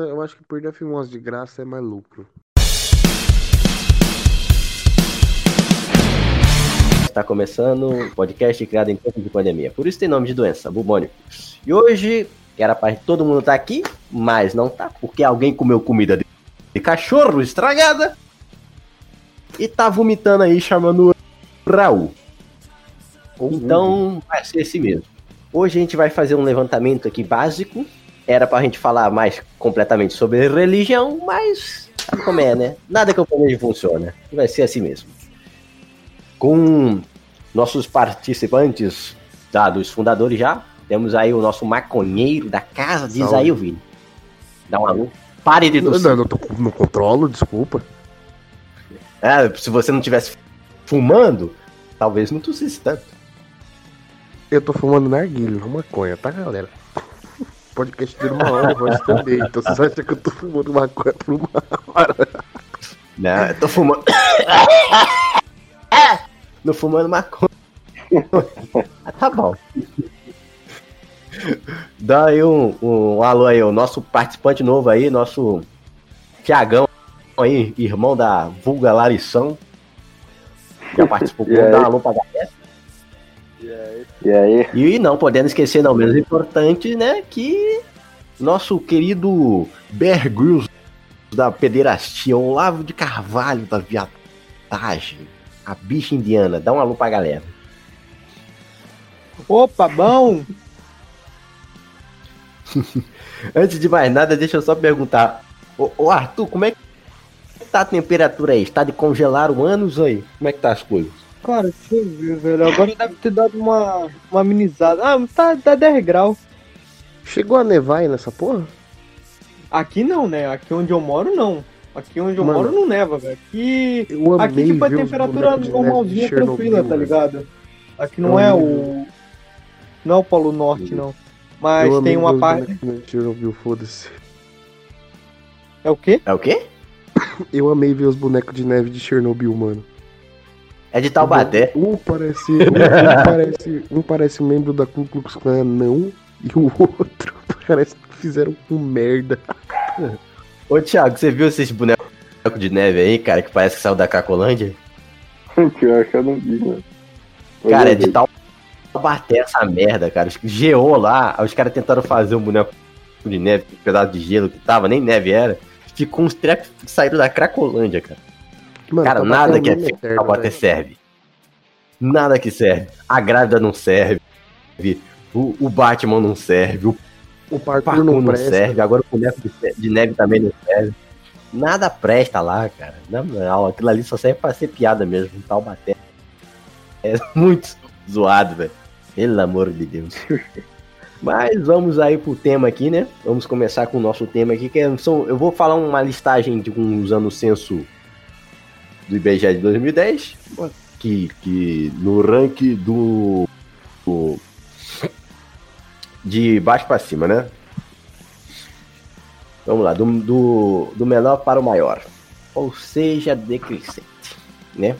eu acho que perder filmosa de graça é mais lucro. Está começando o podcast criado em tempo de pandemia. Por isso tem nome de doença, bubônico. E hoje, era para todo mundo estar tá aqui, mas não tá, porque alguém comeu comida de, de cachorro estragada e tá vomitando aí, chamando o Raul. Então, vai ser esse mesmo. Hoje a gente vai fazer um levantamento aqui básico. Era pra gente falar mais completamente sobre religião, mas sabe como é, né? Nada que eu planeje funciona. Vai ser assim mesmo. Com nossos participantes, tá, dos fundadores já, temos aí o nosso maconheiro da casa, diz Salve. aí o Vini. Dá um alô. Pare de tossir. Não, não, tô, não controlo, desculpa. É, se você não tivesse fumando, talvez não tossisse tanto. Eu tô fumando narguilho, não maconha, tá, galera? Podcast de uma hora, voz também. Então você acha que eu tô fumando maconha por uma hora? Não, eu tô fumando. Não fumando maconha. ah, tá bom. Dá aí um, um, um, alô aí, o nosso participante novo aí, nosso Tiagão aí, irmão da Vulga Larição. Já participou, dá um alô pra galera. E aí? E não podendo esquecer, não menos importante, né, que nosso querido Bear Grylls da pederastia, Olavo de Carvalho da viatagem, a bicha indiana. Dá um alô pra galera. Opa, bom! Antes de mais nada, deixa eu só perguntar. Ô, ô, Arthur, como é que tá a temperatura aí? Está de congelar o ânus aí? Como é que tá as coisas? Cara, deixa eu ver, velho. Agora deve ter dado uma, uma amenizada. Ah, tá, tá 10 graus. Chegou a nevar aí nessa porra? Aqui não, né? Aqui onde eu moro, não. Aqui onde eu Mano, moro não neva, velho. Aqui, aqui tipo, a temperatura normalzinha, tranquila, tá ligado? Aqui não é o. Não é o Polo Norte, não. Mas tem uma parte. Chernobyl, foda-se. É o quê? É o quê? Eu amei ver os bonecos de neve de Chernobyl, mano. É de Taubaté. Um parece, um, um parece, um parece membro da Ku Klux Klan não, e o outro parece que fizeram com merda. Ô Thiago, você viu esses bonecos de neve aí, cara, que parece que saiu da Cracolândia? Pior que eu não vi, né? Cara, é de Taubaté essa merda, cara. Geou lá, os caras tentaram fazer um boneco de neve, um pedaço de gelo que tava, nem neve era. Ficou uns trecos que saíram da Cracolândia, cara. Mano, cara, nada que é feito pra bater serve. Nada que serve. A grávida não serve. O, o Batman não serve. O, o parkour, parkour não, não serve. Agora o boneco de, de, neve também não serve. Nada presta lá, cara. Não, aquilo ali só serve pra ser piada mesmo. Um tal bater. É muito zoado, velho. Pelo amor de Deus. Mas vamos aí pro tema aqui, né? Vamos começar com o nosso tema aqui, que é, são, eu vou falar uma listagem de uns anos censo do IBGE de 2010, que, que no ranking do, do de baixo para cima, né? Vamos lá, do, do, do menor para o maior. Ou seja, decrescente, né?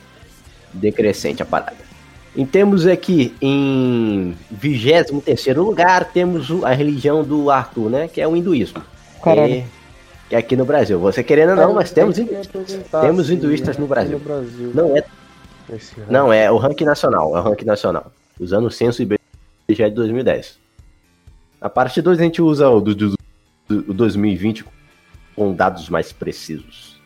Decrescente a parada. E temos aqui em 23 lugar, temos a religião do Arthur, né? Que é o hinduísmo. Caralho. É, que é aqui no Brasil. Você querendo ou não, mas temos hinduístas. Temos hinduístas no Brasil. Não é. Não, é o ranking nacional. É o ranking nacional. Usando o censo IBGE de 2010. A parte 2 a gente usa o do, do, do 2020 com dados mais precisos.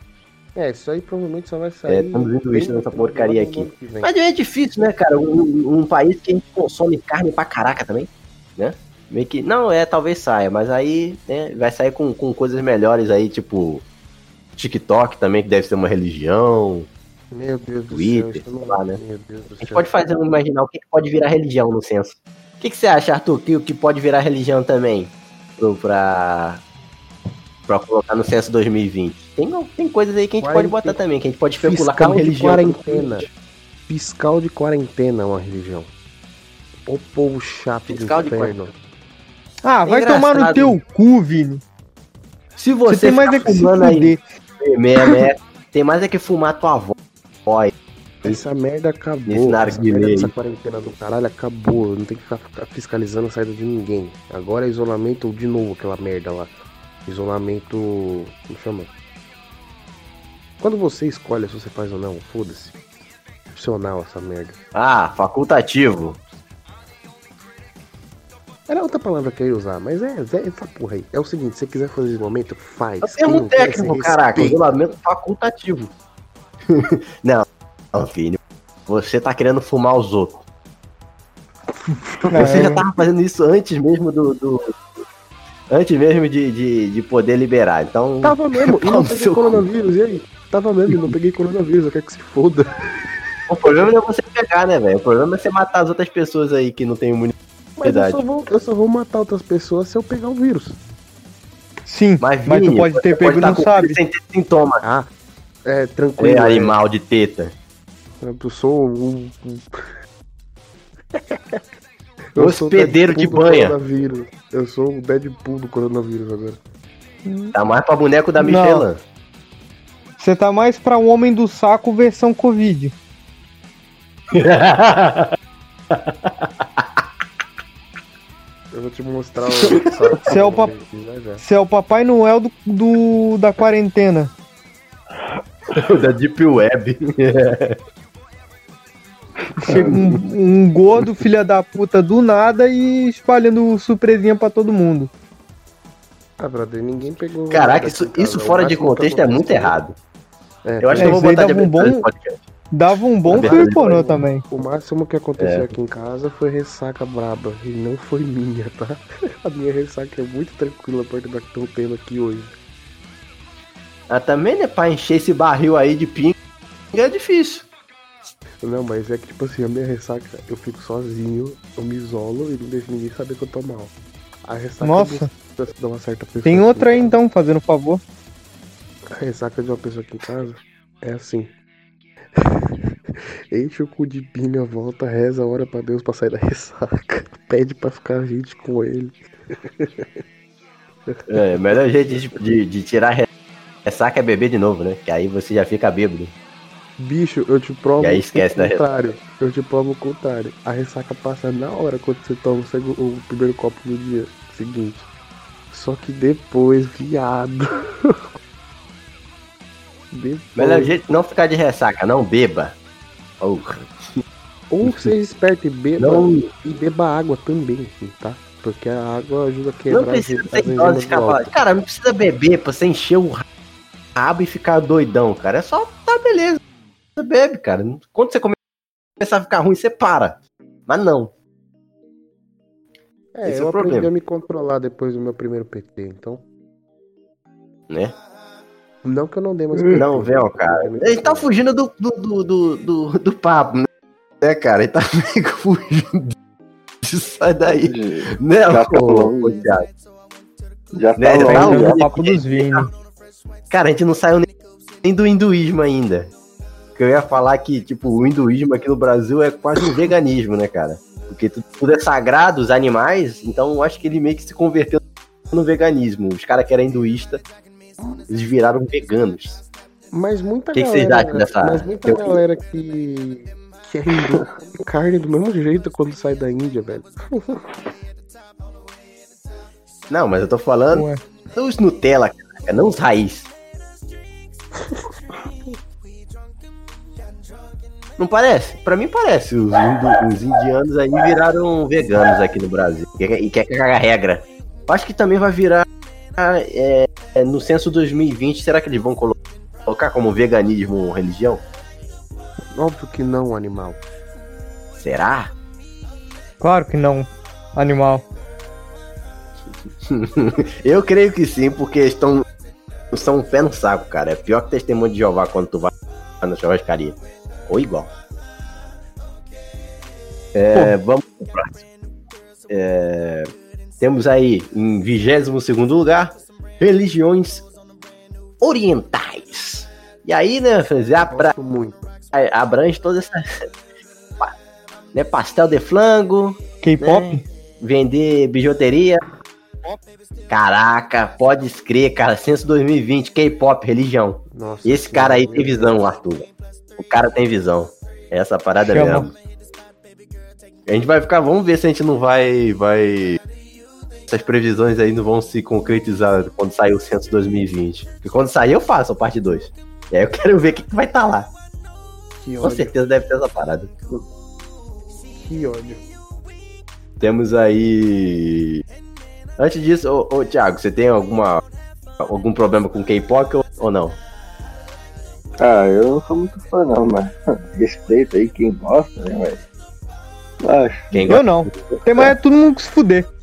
É, isso aí provavelmente só vai sair. É, estamos hinduístas nessa porcaria aqui. Mas é difícil, né, cara? Um, um país que a gente consome carne pra caraca também, né? Meio que. Não, é, talvez saia, mas aí né, vai sair com, com coisas melhores aí, tipo. TikTok também, que deve ser uma religião. Meu Deus do Twitter, céu. Lá, né? Meu Deus do a gente pode fazer um imaginar o que, pode virar religião no censo. O que, que você acha, Arthur, que o que pode virar religião também? Pro, pra, pra colocar no censo 2020? Tem, tem coisas aí que a gente pode botar também, que a gente pode especular como religião. Quarentena. Fiscal de quarentena é uma religião. O povo chato Fiscal do inferno. Ah, é vai tomar no teu cu, Vini. Se você, você tem mais é que fumando aí, é, tem mais é que fumar tua avó. Essa merda acabou. Essa, quarentena do caralho acabou. Não tem que ficar fiscalizando a saída de ninguém. Agora é isolamento de novo aquela merda lá. Isolamento. Como chama? Quando você escolhe se você faz ou não, foda-se. Opcional essa merda. Ah, facultativo. Era outra palavra que eu ia usar, mas é, é essa porra aí. É o seguinte, se você quiser fazer isolamento, faz. É termo técnico, caraca. Isolamento facultativo. não, não, filho. Você tá querendo fumar os outros. Você já tava fazendo isso antes mesmo do. do antes mesmo de, de, de, poder liberar. Então. Tava mesmo, e não peguei coronavírus, e aí? Tava mesmo, e não peguei coronavírus, eu quero que se foda. O problema não é você pegar, né, velho? O problema é você matar as outras pessoas aí que não tem imunidade. Mas eu só, vou, eu só vou matar outras pessoas se eu pegar o vírus. Sim, mas, Vini, mas tu pode ter pego e não sabe. Sem ter sintoma. Ah, é tranquilo. É animal de teta. Eu sou um. eu Hospedeiro de banha. Eu sou o Deadpool do coronavírus agora. Tá mais pra boneco da Michelin. Você tá mais pra um homem do saco versão Covid. Eu vou te mostrar o. Você é o, pap... é o Papai Noel do, do da quarentena. da Deep Web. Chega um, um gordo, filha da puta, do nada e espalhando surpresinha pra todo mundo. Ah, brother, ninguém pegou. Caraca, isso, isso fora de contexto é muito errado. É, eu acho é, que eu vou botar de um bom, Dava um bom filme pornô também. O máximo que aconteceu é. aqui em casa foi ressaca braba. E não foi minha, tá? A minha ressaca é muito tranquila perto da que estão tendo aqui hoje. Ah, também, né? Pra encher esse barril aí de pinga é difícil. Não, mas é que tipo assim, a minha ressaca, eu fico sozinho, eu me isolo e não deixo ninguém saber que eu tô mal. A ressaca Nossa. de uma certa pessoa. Tem outra aí então, fazendo favor. A ressaca de uma pessoa aqui em casa é assim. Enche o cu de pinga, volta, reza, ora pra Deus pra sair da ressaca. Pede pra ficar a gente com ele. É, o melhor jeito de, de, de tirar ressaca é beber de novo, né? Que aí você já fica bêbado. Bicho, eu te provo e aí esquece o contrário. Eu te provo o contrário. A ressaca passa na hora quando você toma o primeiro copo no dia seguinte. Só que depois, viado. depois... Melhor jeito não ficar de ressaca, não beba. Oh. Ou seja esperto e beba, não. e beba água também, tá? Porque a água ajuda a quebrar não precisa as, de Cara, não precisa beber pra você encher o rabo e ficar doidão, cara. É só, tá beleza. Você bebe, cara. Quando você começar a ficar ruim, você para. Mas não. É, Esse eu é aprendi problema. a me controlar depois do meu primeiro PT, então. Né? Não que eu não dei mais Não, velho, cara. Ele tá fugindo do, do, do, do, do, do papo, né, cara? Ele tá meio fugindo. Sai daí. Né, já falou, Já falou. Né, já tá o papo dos vinhos. Cara, a gente não saiu nem do hinduísmo ainda. Que eu ia falar que, tipo, o hinduísmo aqui no Brasil é quase um veganismo, né, cara? Porque tudo é sagrado, os animais, então eu acho que ele meio que se converteu no veganismo. Os caras que eram hinduístas eles viraram veganos. Mas muita que galera. Que dessa mas muita eu... galera que. que é hindu carne do mesmo jeito quando sai da Índia, velho. Não, mas eu tô falando Ué. os Nutella, cara, não os raiz. Não parece? Pra mim parece. Os, indo, os, indianos aí viraram veganos aqui no Brasil. E quer cagar a regra. Acho que também vai virar é, no censo 2020, será que eles vão colocar como veganismo religião? Óbvio que não, animal. Será? Claro que não, animal. Eu creio que sim, porque estão são um pé no saco, cara. É pior que testemunho de Jeová quando tu vai na churrascaria. Ou igual. É, vamos pro próximo. É, temos aí em 22 lugar religiões orientais. E aí, né, abra... abrange toda essa. né, pastel de flango. K-pop? Né, vender bijuteria. Caraca, pode escrever, cara. Censo 2020, K-pop, religião. Nossa, Esse cara aí tem visão, Arthur. O cara tem visão. Essa parada Chama. mesmo. A gente vai ficar, vamos ver se a gente não vai vai essas previsões aí não vão se concretizar quando sair o censo 2020. Porque quando sair eu faço a parte 2. E aí eu quero ver o que, que vai estar tá lá. Que Com ódio. certeza deve ter essa parada. Que ódio. Temos aí. Antes disso, ô, ô Thiago, você tem alguma algum problema com K-pop ou, ou não? Ah, eu não sou muito fã não, mas respeito aí quem gosta, né, mas. Acho. Quem eu não. Tem mais é todo mundo que se fuder.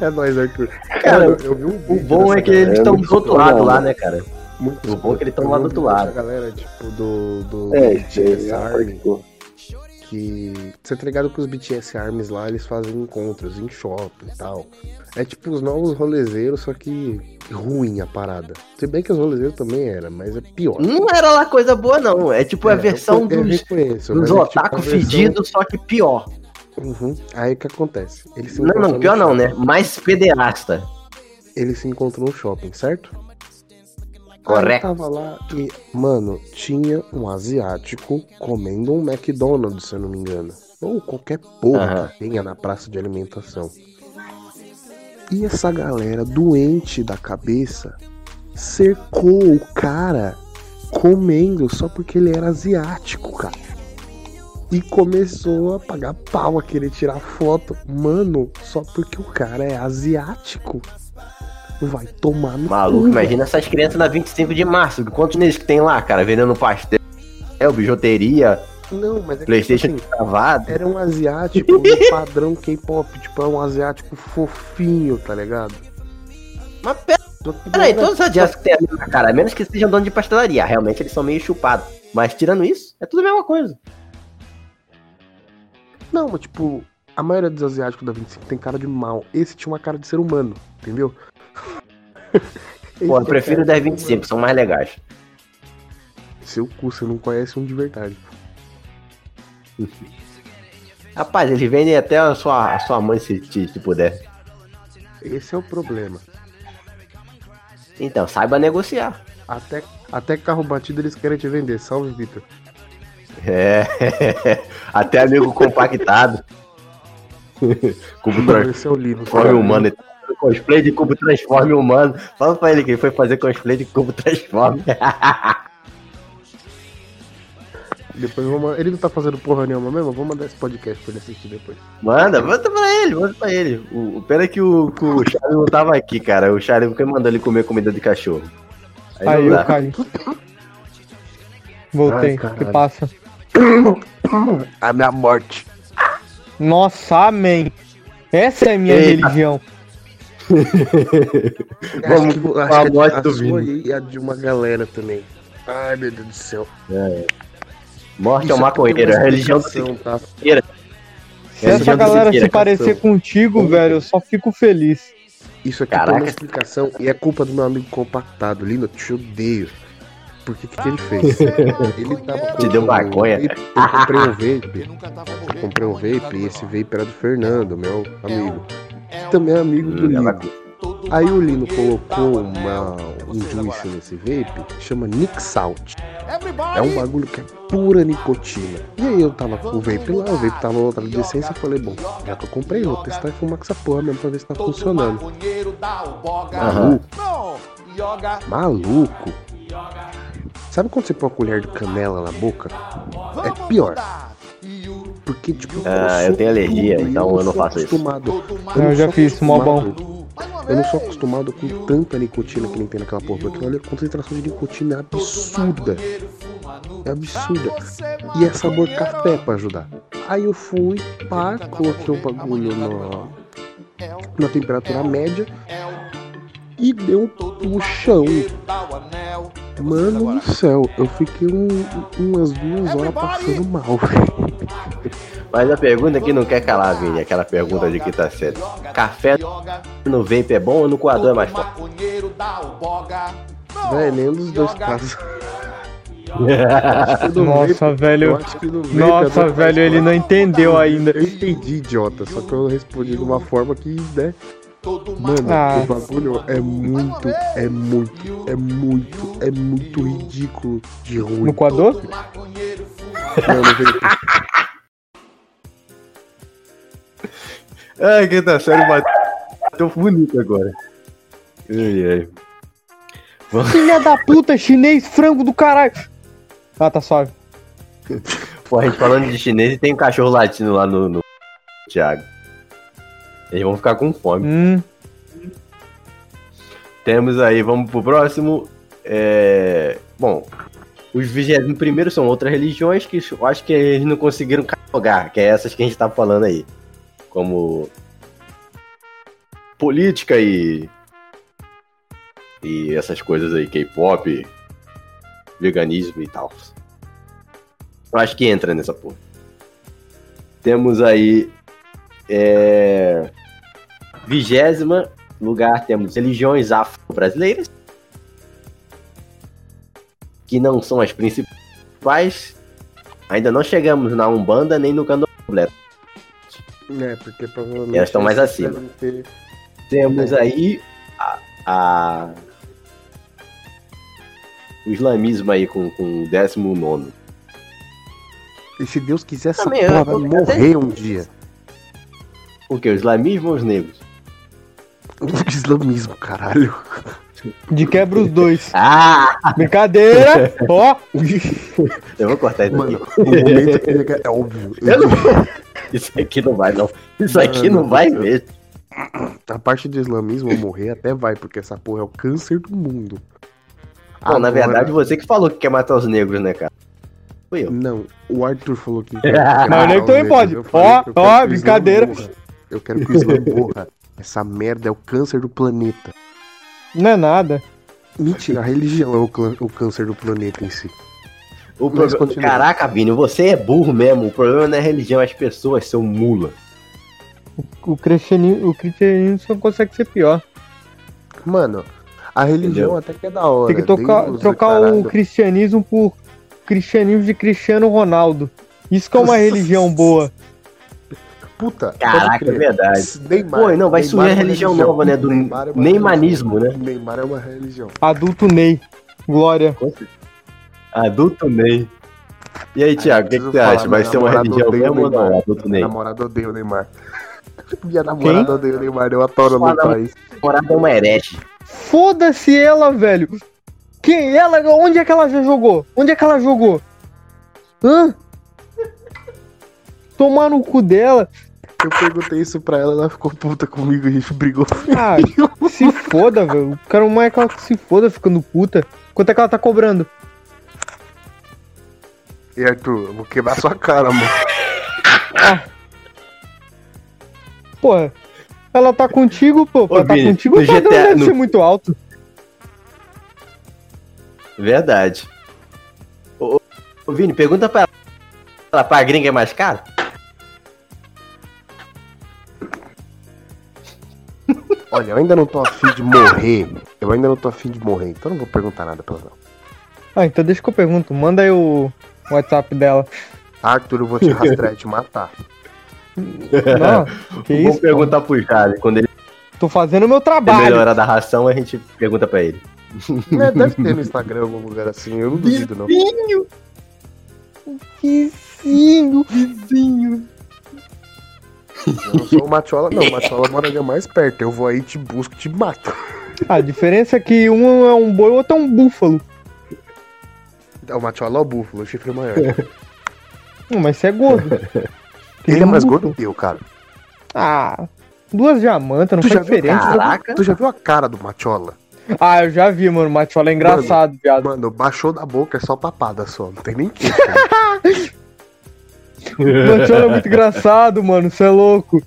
É nóis, Arthur. Cara, eu, eu vi um O bom é que eles estão do outro lado lá, né, cara? Muito o bom é que eles estão lá do outro lado. A galera, tipo, do. do é, BTS Army. Que. Você tá ligado que os BTS Armies lá, eles fazem encontros em shopping e tal. É tipo os novos rolezeiros, só que ruim a parada. Se bem que os rolezeiros também era, mas é pior. Não era lá coisa boa, não. É tipo é, a versão eu, dos, reconheço, dos otaku é tipo fedidos, só que pior. Uhum. Aí o que acontece? Eles não, não, pior não, né? Mais pederasta. Eles se encontram no shopping, certo? Correto. Aí tava lá e, mano, tinha um asiático comendo um McDonald's, se eu não me engano. Ou qualquer porra uhum. que tenha na praça de alimentação. E essa galera doente da cabeça cercou o cara comendo só porque ele era asiático, cara. E começou a pagar pau, a querer tirar foto. Mano, só porque o cara é asiático. Vai tomar no Maluco, cu, imagina essas crianças na 25 de março. Quantos neles que tem lá, cara? Vendendo pastel, bijuteria, não, mas é Playstation que, tipo assim, travado. Era um asiático no padrão K-pop, tipo, é um asiático fofinho, tá ligado? Mas pera, peraí, todos os asiáticos têm a mesma cara, a menos que sejam dono de pastelaria. Realmente eles são meio chupados. Mas tirando isso, é tudo a mesma coisa. Não, mas tipo, a maioria dos asiáticos da 25 tem cara de mal. Esse tinha uma cara de ser humano, entendeu? Pô, eu prefiro o da 25, são mais legais. Seu cu, você não conhece um de verdade. Rapaz, eles vendem até a sua, a sua mãe se, se, se puder. Esse é o problema. Então, saiba negociar. Até, até carro batido eles querem te vender. Salve, Vitor. É, até amigo compactado. cubo transforme é humano. Cosplay de cubo transforme humano. Fala pra ele que ele foi fazer cosplay de cubo transforme. Depois vou Ele não tá fazendo porra nenhuma mesmo? Vou mandar esse podcast pra ele assistir depois. Manda, manda pra ele, manda pra ele. O, o pena é que o, que o Charlie não tava aqui, cara. O Charlie nunca mandou ele comer comida de cachorro. Aí, Aí eu caí. Voltei, o que passa? A minha morte. Nossa, amém. Essa é a minha Eita. religião. Vamos com a morte do Vini. E a de uma galera também. Ai, meu Deus do céu. É. Morte ao maconheiro, a religião do tá? Se essa galera se parecer contigo, velho, eu só fico feliz. Isso aqui Caraca. tem uma explicação e é culpa do meu amigo compactado. Lindo, eu te odeio. Por que que ele fez? Ele tava Te deu maconha. Eu comprei um vape. Eu comprei um vape e esse vape era do Fernando, meu amigo. Que também é amigo do Lindo. Aí o Lino colocou uma, um juice nesse vape, chama Nick Salt. É um bagulho que é pura nicotina. E aí eu tava com o vape lá, o vape tava outra decência, eu falei, bom, já que eu comprei, vou testar e fumar com essa porra mesmo pra ver se tá funcionando. Maluco. Maluco. Sabe quando você põe uma colher de canela na boca? É pior. Porque, tipo, ah, eu, eu tenho alergia, então eu, não faço isso. Eu, eu já fiz, mó bom. Eu não sou acostumado com tanta nicotina que nem tem naquela porra, porque olha, a concentração de nicotina é absurda. É absurda. E é sabor café pra ajudar. Aí eu fui, pá, coloquei o bagulho no, na temperatura média e deu um puxão. Mano do céu, eu fiquei um, umas duas horas passando mal, Mas a pergunta que não quer calar, Vini, aquela pergunta de que tá certo. Café no vape é bom ou no coador é mais forte? Véi, nenhum dos dois casos. Nossa, vape, velho. Nossa, é velho, ele não entendeu ainda. Eu entendi, idiota, só que eu respondi de uma forma que, né? Mano, ah. o bagulho é muito, é muito, é muito, é muito ridículo de ruim. No coador? Não, no vape. Ai, que tá sério, bateu. Tô bonito agora. Ai, ai. Filha da puta, chinês, frango do caralho. Ah, tá suave. Pô, a gente falando de chinês e tem um cachorro latino lá no, no... Thiago. Eles vão ficar com fome. Hum. Temos aí, vamos pro próximo. É... Bom, os 21 são outras religiões que eu acho que eles não conseguiram catalogar, que é essas que a gente tá falando aí. Como política e. E essas coisas aí, K-pop, veganismo e tal. Eu acho que entra nessa porra. Temos aí. É, vigésima lugar temos religiões afro-brasileiras, que não são as principais. Ainda não chegamos na Umbanda nem no Candomblé. É, porque provavelmente. Elas estão mais acima. Ter... Temos é. aí a, a, o islamismo aí com, com o 19. E se Deus quiser, essa Também, porra vai morrer um dia. O que? O islamismo ou os negros? O islamismo, caralho. De quebra os dois. Ah! Brincadeira! Ó! Eu vou cortar isso Mano, aqui. O momento é, é óbvio. Não... Isso aqui não vai, não. Isso aqui não vai mesmo. A parte do islamismo morrer até vai, porque essa porra é o câncer do mundo. Não, Agora... na verdade, você que falou que quer matar os negros, né, cara? Fui eu. Não, o Arthur falou que. Mas o negro também pode. Ó, ó, brincadeira. Eu quero que o Islã morra. Essa merda é o câncer do planeta. Não é nada. Mentira, a religião é o, o câncer do planeta em si. O problema... Caraca, Vini, você é burro mesmo. O problema não é a religião, é as pessoas são mula. O, o, cristianismo, o cristianismo só consegue ser pior. Mano, a religião Entendeu? até que é da hora. Tem que tocar, trocar o cristianismo por cristianismo de Cristiano Ronaldo. Isso que é uma religião boa. Puta. Caraca, é verdade. Neymar, Pô, não, vai Neymar surgir a religião, religião, nova, né? Do Neymar é Neymanismo, né? Neymar é uma religião. Adulto Ney. Glória. Adulto Ney. E aí, Thiago, o que, que você acha? Vai ser uma religião mesmo ou não? Adulto Ney. Minha namorada odeia o Neymar. Minha namorada odeia o Neymar, eu adoro no país. namorada é uma herege. Foda-se ela, velho. Quem? Ela? Onde é que ela já jogou? Onde é que ela jogou? Hã? Tomar no cu dela. Eu perguntei isso pra ela, ela ficou puta comigo e a gente brigou. Ah, se foda, velho. O cara mais é que ela se foda ficando puta. Quanto é que ela tá cobrando? E Arthur, eu vou quebrar sua cara, mano. Ah. Porra, ela tá contigo, pô. Ô, ela tá Vini, contigo, o GTA, deve no... ser muito alto. Verdade. Ô, ô, Vini, pergunta pra ela, pra gringa é mais caro? Olha, eu ainda não tô afim de morrer. Eu ainda não tô afim de morrer, então não vou perguntar nada pra ela. Ah, então deixa que eu pergunto. Manda aí o WhatsApp dela. Arthur, eu vou te rastrear e te matar. Não, que Vamos isso? perguntar pro Charlie. Quando ele Tô fazendo o meu trabalho. melhorar da ração, a gente pergunta pra ele. É, deve ter no Instagram algum lugar assim, eu não duvido, não. Vizinho! Vizinho, vizinho. Eu não sou o Matiola, não. O Matiola moraria mais perto. Eu vou aí, te busco e te mato. A diferença é que um é um boi e o outro é um búfalo. O Matiola é o búfalo, o chifre é maior. Não, mas você é gordo. Ele é mais gordo que eu, cara. Ah, duas diamantas, não tu faz diferença. Caraca. Tu já viu a cara do Matiola? Ah, eu já vi, mano. O Matiola é engraçado, mano, viado. Mano, baixou da boca, é só papada só. Não tem nem que. Matiola é muito engraçado, mano. Você é louco.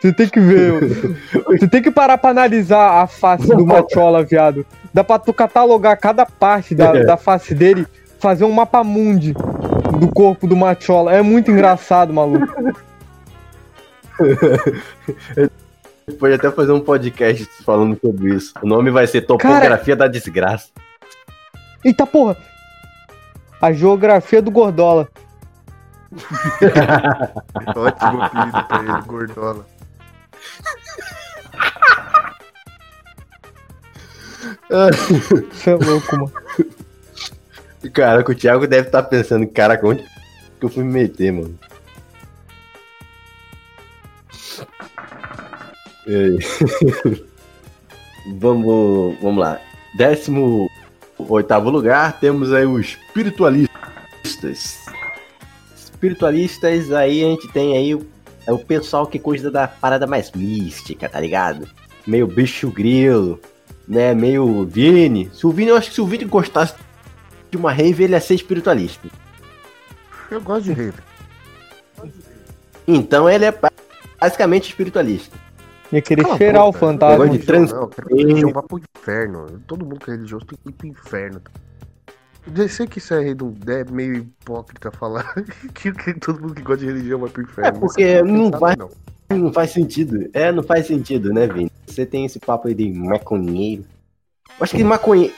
Você tem que ver. Você tem que parar pra analisar a face do Matiola, viado. Dá pra tu catalogar cada parte da, da face dele, fazer um mapa mundi do corpo do Matiola. É muito engraçado, maluco. Pode até fazer um podcast falando sobre isso. O nome vai ser Topografia Cara... da Desgraça. Eita porra! A geografia do Gordola. Ótimo apelido pra ele, Gordola. Você é louco, mano. Caraca, o Thiago deve estar tá pensando, caraca, onde que eu fui me meter, mano? vamos, vamos lá. Décimo oitavo lugar, temos aí os espiritualistas. Espiritualistas, aí a gente tem aí o, é o pessoal que cuida da parada mais mística, tá ligado? Meio bicho grilo, né? Meio Vini. Se o Vini, eu acho que se o Vini gostasse de uma rave, ele ia ser espiritualista. Eu gosto de rave. Então ele é basicamente espiritualista. Ia querer Cala cheirar o fantasma. De trans... Não, religião vai pro inferno. Todo mundo que é religioso tem que ir pro inferno. Eu sei que isso é, é meio hipócrita falar que, que, todo mundo que gosta de religião vai pro inferno. É porque não, vai, não. não faz sentido. É, não faz sentido, né, Vini? Você tem esse papo aí de maconheiro. Eu acho que maconheiro.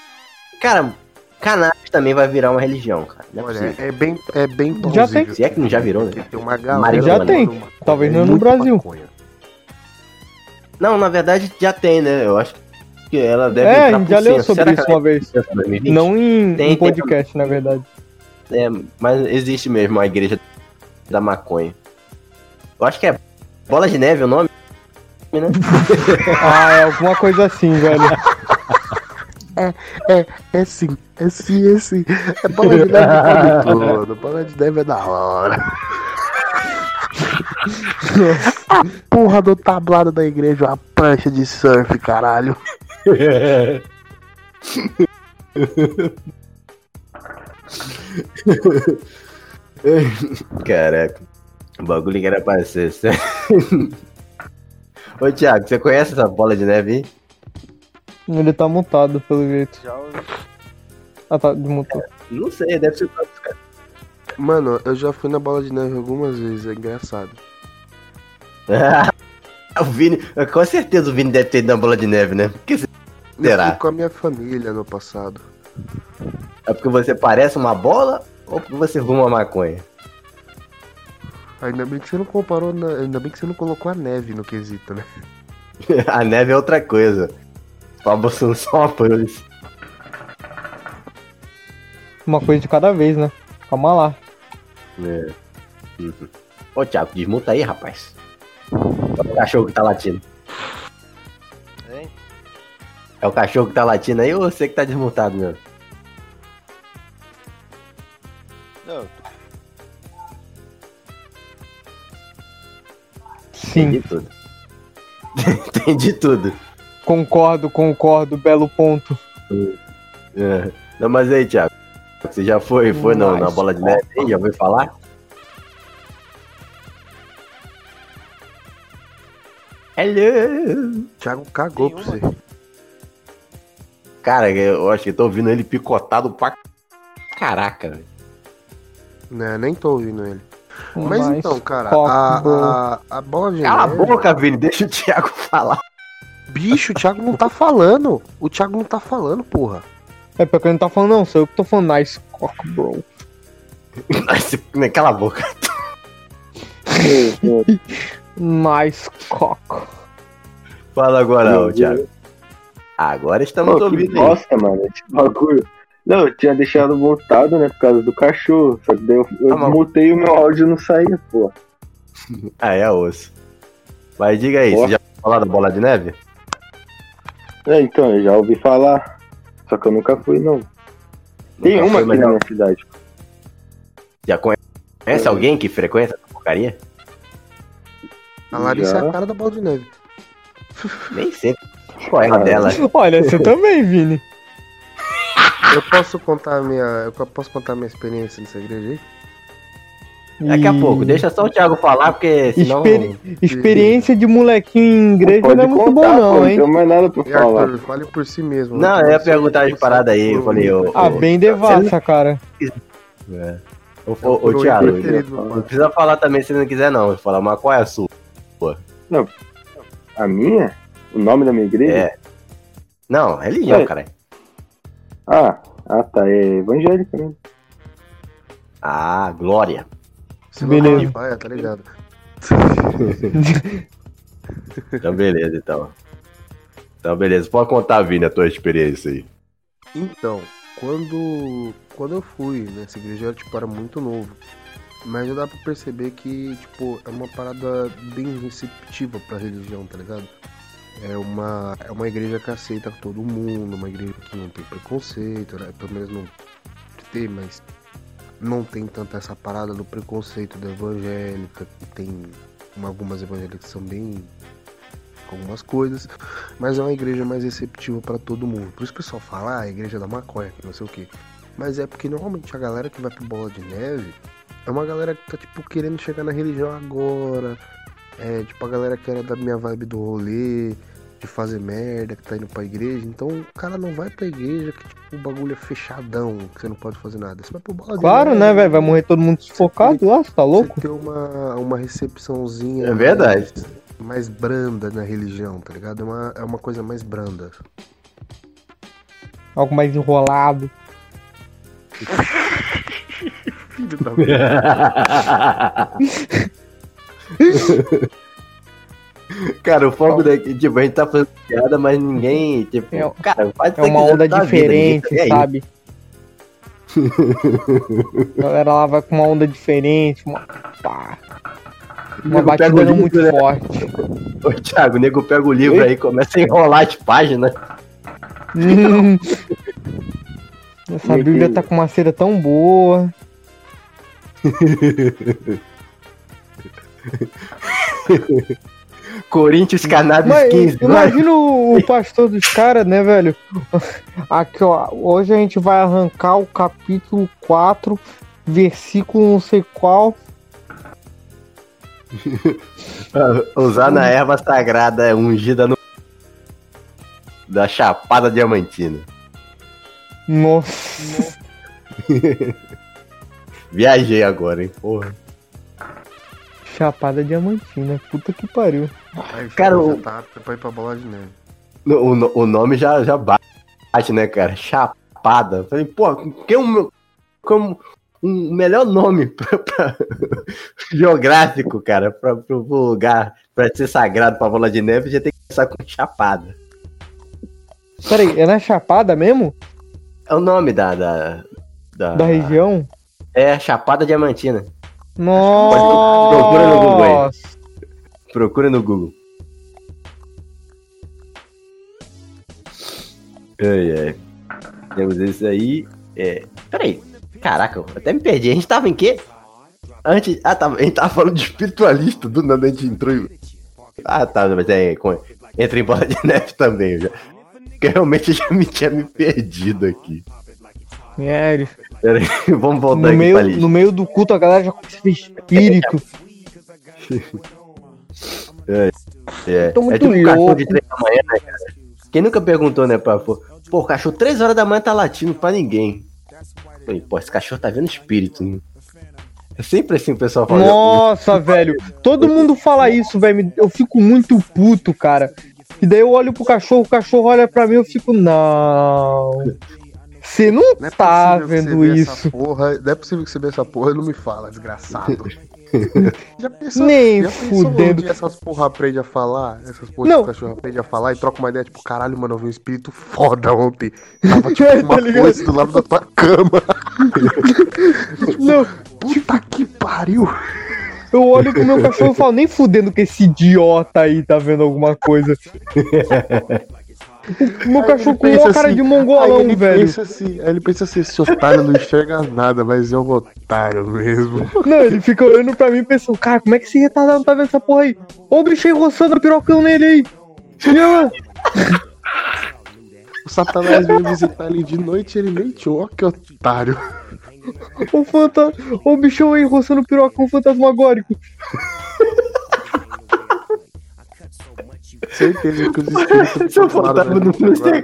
Cara, cannabis também vai virar uma religião, cara. Não é, Olha, é bem, é bem Já tem. Se é que não já virou, né? Tem uma galera. Já tem. Talvez não no Brasil. Maconha. Não, na verdade já tem, né? Eu acho que ela deve É, a gente já leu sobre Será isso uma vez. Não em, tem, em podcast, tem... na verdade. É, mas existe mesmo a igreja da maconha. Eu acho que é Bola de Neve o nome, né? ah, é alguma coisa assim, velho. É, é, é sim, é sim, é sim. É bola de neve todo. Bola de neve é da hora. A porra do tablado da igreja, uma prancha de surf, caralho. Caraca, o bagulho que era pra ser. Ô Thiago, você conhece essa bola de neve aí? Ele tá mutado pelo jeito. Ah tá, desmutou. É, não sei, deve ser tanto, cara. Mano, eu já fui na bola de neve algumas vezes, é engraçado. o Vini, com certeza o Vini deve ter ido na bola de neve, né? Que será? Eu fui com a minha família no passado. É porque você parece uma bola ou porque você fuma maconha? Ainda bem que você não comparou, na... ainda bem que você não colocou a neve no quesito, né? a neve é outra coisa. Pablo são só apoios. Uma coisa de cada vez, né? Calma lá. É. Uhum. Ô, Thiago, desmuta aí, rapaz. O cachorro que tá latindo. Hein? É o cachorro que tá latindo aí ou você que tá desmutado, meu? Não. Sim. Entendi tudo. Entendi tudo. Concordo, concordo, belo ponto. É. Não, mas aí, Thiago, você já foi, foi no, na bola de neve aí? Já ouviu falar? Hello! Thiago cagou pra você. Cara, eu acho que eu tô ouvindo ele picotado pra caraca, velho. Né, nem tô ouvindo ele. Mas, Mas então, cara, a, a, a bola de Cala neve... a boca, Vini, deixa o Thiago falar. Bicho, o Thiago não tá falando. O Thiago não tá falando, porra. É porque ele não tá falando, não. Sou eu que tô falando nice cock, bro. nice, cala a boca. nice cock. Fala agora, ô, Thiago. Agora estamos Pô, ouvindo. Nossa, mano, esse bagulho. Não, eu tinha deixado voltado, né, por causa do cachorro. Só que daí eu, eu ah, mutei e o meu áudio não saía, pô. ah, é osso. Mas diga aí, você já falou da bola de neve? É, então, eu já ouvi falar. Só que eu nunca fui, não. Tem nunca uma aqui na minha cidade. Já conhece é. alguém que frequenta essa porcaria? A Larissa já. é a cara da bola de neve. Nem sei qual é a dela. Olha, você também, Vini. Eu posso contar a minha. Eu posso contar a minha experiência nessa igreja aí? Daqui a pouco, deixa só o Thiago falar, porque senão. Experi experiência de molequinho em igreja não, não é muito contar, bom, não, pô, hein? Não tem mais nada pra falar. Arthur, fale por si mesmo. Não, eu ia perguntar de parada aí. Eu falei, ô. Ah, bem devassa, cara. É. Ô, ô, ô Thiago, não precisa falar também se não quiser, não. Falar, mas qual é a sua? Não. A minha? O nome da minha igreja? É. Não, religião, é. cara. Ah, ah, tá. É evangélica mesmo. Ah, glória. Você beleza. Vai, tá ligado. então, beleza, então. Então, beleza. Pode contar, Vini, a tua experiência aí. Então, quando, quando eu fui nessa igreja, eu tipo, era muito novo. Mas já dá pra perceber que, tipo, é uma parada bem receptiva pra religião, tá ligado? é uma, é uma igreja que aceita todo mundo, uma igreja que não tem preconceito, né? Pelo menos não tem, mas não tem tanta essa parada do preconceito da evangélica, que tem algumas evangélicas que são bem algumas coisas, mas é uma igreja mais receptiva para todo mundo. Por isso que o pessoal fala, ah, a igreja da maconha, que não sei o que. Mas é porque normalmente a galera que vai pro Bola de Neve é uma galera que tá, tipo, querendo chegar na religião agora. É, tipo, a galera que era da minha vibe do rolê, de fazer merda, que tá indo pra igreja. Então o cara não vai pra igreja que, tipo, o bagulho é fechadão, que você não pode fazer nada. Você vai pro Bola Claro, de né, velho? Vai morrer todo mundo sufocado lá, você tá louco? Você ter uma, uma recepçãozinha. É verdade. Mais, mais branda na religião, tá ligado? É uma, é uma coisa mais branda. Algo mais enrolado. Filho da Cara, o fogo daqui, tipo, a gente tá fazendo piada, mas ninguém, tipo, É- cara, faz É uma onda diferente, vida, sabe? A galera lá vai com uma onda diferente, uma, pá, uma Nego batida não muito né? forte. Ô, Thiago, o nego pega o livro Oi? aí e começa a enrolar as páginas. Hum. Essa Bíblia tá com uma cera tão boa. Corinthians Cannabis Mas 15. vai. imagina o, o pastor dos caras, né, velho? Aqui, ó. Hoje a gente vai arrancar o capítulo 4, versículo não sei qual. Usar na erva sagrada ungida no. Da Chapada Diamantina. Nossa. Viajei agora, hein, porra. Chapada diamantina. Puta que pariu. Aí, Cara, o- tá pra ir pra Bola de Neve. O, o nome já, já bate, né, cara? Chapada. Falei, pô, que um, meu- como um melhor nome pra, pra- geográfico, cara, pra, pro lugar, pra ser sagrado pra bola de neve, já tem que começar com Chapada. Peraí, é na Chapada mesmo? É o nome da. Da, da, Da região? É, Chapada Diamantina. Nossa. Procura no Google aí. Procura no Google. Ai, ai. Temos esse aí. É... Peraí. Caraca, eu até me perdi. A gente tava em quê? Antes. Ah, tava... a gente tava falando de espiritualista. Do nada a gente entrou. Ah, tá. Mas é. com- Entra em bola de neve também. Eu já... Porque realmente eu já me tinha me perdido aqui. Sério. Peraí, vamos voltar No aqui pra meio, lista. no meio do culto a galera já começa a ver espírito. É, Tô muito é tipo um cachorro louco. de 3 da manhã, né, cara? Quem nunca perguntou, né, pra... Pô, pô, o cachorro 3 horas da manhã tá latindo pra ninguém. Falei, pô, esse cachorro tá vendo espírito, né? É sempre assim o pessoal fala. Nossa, velho. Todo mundo fala isso, velho. Eu fico muito puto, cara. E daí eu olho pro cachorro, o cachorro olha pra mim eu fico, não. Você não, Não é tá vendo isso. Porra, não é possível que você vê essa porra e não me fala, desgraçado. já pensou, Nem já fudendo. essas porra aprende a falar? Essas porra Não. o cachorro aprende a falar e troca uma ideia, tipo, caralho, mano, eu vi um espírito foda ontem. Tava tipo É, uma tá coisa do lado da tua cama. Não, Puta que pariu. eu olho pro meu cachorro e falo, nem fudendo que esse idiota aí tá vendo alguma coisa. O meu cachorro com uma cara assim, de mongolão, ele velho. pensa assim, aí ele pensa assim, esse otário não enxerga nada, mas é um otário mesmo. Não, ele fica olhando pra mim e pensando, cara, como é que esse retardado não tá vendo essa porra aí? Ô, o bicho aí roçando o pirocão nele aí. Eu, O Satanás veio visitar ele de noite e ele mentiu, ó que otário. O, fanta... o bichão aí roçando o pirocão fantasmagórico. Certeza que os espíritos Seu fantasma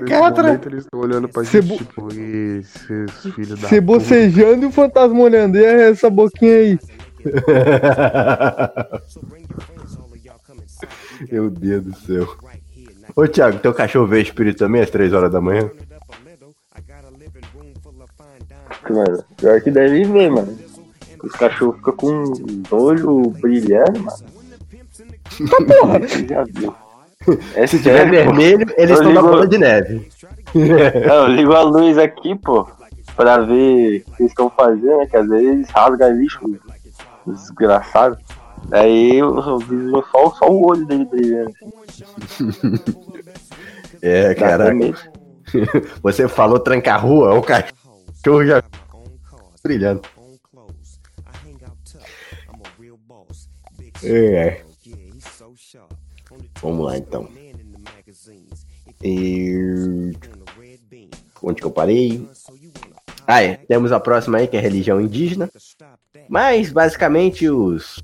catra. momento, Eles estão olhando pra Cê gente, bo- tipo, esses filhos da Você puta. bocejando e o fantasma olhando. E essa boquinha aí? Meu Deus do céu. Ô, Thiago, teu cachorro vê espírito também às 3 horas da manhã? Mano, pior que deve ver, mano. Os cachorros ficam com os olhos brilhando, mano. porra. Já viu. É Se tiver vermelho, eles estão na bola de neve. Não, eu ligo a luz aqui, pô, pra ver o que eles estão fazendo, né? Que às vezes eles rasgam lixo, desgraçado. Aí eu, vi só, só o olho dele brilhando. é, cara. Você falou tranca-rua, o cachorro já brilhando. É. Vamos lá então. E... Onde que eu parei? Ah, é. Temos a próxima aí, que é religião indígena. Mas, basicamente, os.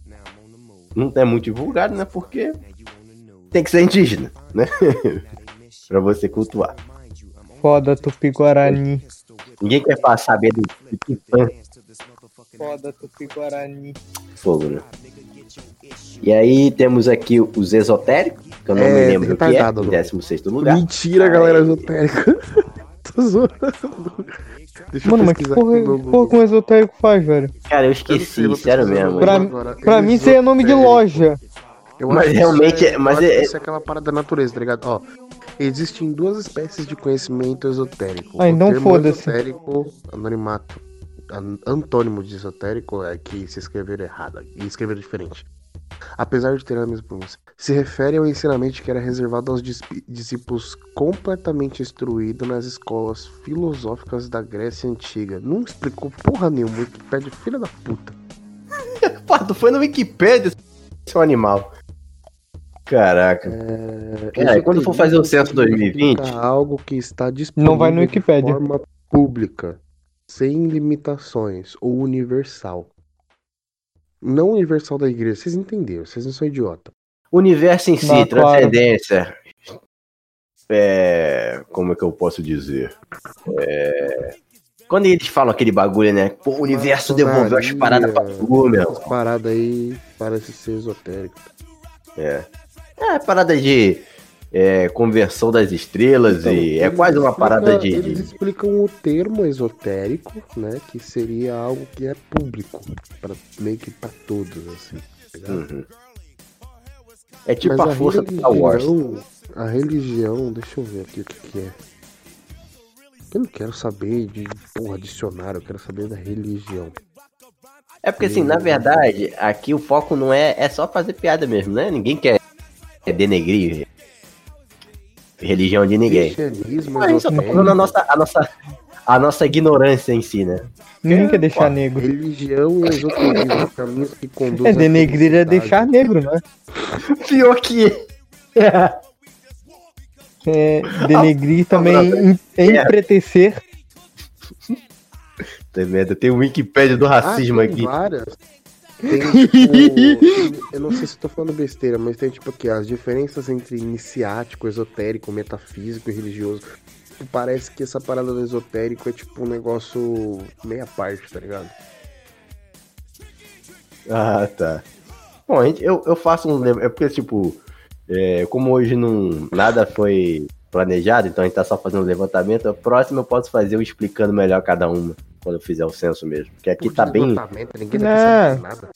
Não é muito divulgado, né? Porque tem que ser indígena, né? pra você cultuar. Foda, Tupi-Guarani. Ninguém quer saber do Tupã. Foda, Tupi-Guarani. Fogo, né? E aí temos aqui os esotéricos, que eu não é, me lembro o que é, em 16 lugar. Mentira, galera esotérica. Tô zoando. Deixa Mano, mas que porra, porra que um esotérico faz, velho? Cara, eu esqueci, eu sério mesmo. Pra, agora, pra mim isso aí é nome de loja. Eu mas realmente é, mas é, isso é aquela parada da natureza, tá ligado? Ó, existem duas espécies de conhecimento esotérico. Ah, então foda-se. Esotérico, anonimato. Antônimo de esotérico é que se escrever errado e escrever diferente apesar de ter a mesma pronúncia, se refere ao ensinamento que era reservado aos discípulos completamente instruídos nas escolas filosóficas da Grécia Antiga. Não explicou porra nenhuma, Wikipedia, filha da puta. Pato, foi no Wikipedia, seu animal. Caraca. É, quando for fazer o censo 2020. Algo que está disponível não vai no Wikipedia. de forma pública, sem limitações ou universal não universal da igreja. Vocês entenderam, vocês não são idiota. Universo em si, não, transcendência. Claro. É. Como é que eu posso dizer? É. Quando eles falam aquele bagulho, né? Pô, o universo devolveu as paradas pra tu, meu. As paradas aí parece ser esotérico. É. É, parada de é, conversão das estrelas então, e é quase uma parada de, Eles explicam o termo esotérico, né? Que seria algo que é público, para meio que para todos, assim. Tá uhum. É tipo Mas a, a força do Star Wars. A religião, deixa eu ver aqui o que, que é. Eu não quero saber de porra, dicionário, eu quero saber da religião. É porque assim, na verdade, aqui o foco não é, é só fazer piada mesmo, né? Ninguém quer denegrir religião de ninguém. Cristianismo, a gente só tá falando a nossa, a nossa, a nossa ignorância em si, né? Ninguém quer deixar negro. Religião e esoterismo, caminhos que conduzem. É, denegrir é deixar negro, né? Pior que. é, denegrir ah, também é empretecer. Tem medo, tem o Wikipedia do racismo ah, aqui. Várias. Tem, tipo, eu não sei se tô falando besteira, mas tem tipo aqui as diferenças entre iniciático, esotérico, metafísico e religioso. Parece que essa parada do esotérico é tipo um negócio meia parte, tá ligado? Ah, tá. Bom, gente, eu, eu faço um. É porque, tipo, é, como hoje não, nada foi planejado, então a gente tá só fazendo um levantamento. A próxima eu posso fazer eu explicando melhor cada uma quando eu fizer o censo mesmo. Porque aqui tá bem. Ninguém tá nada.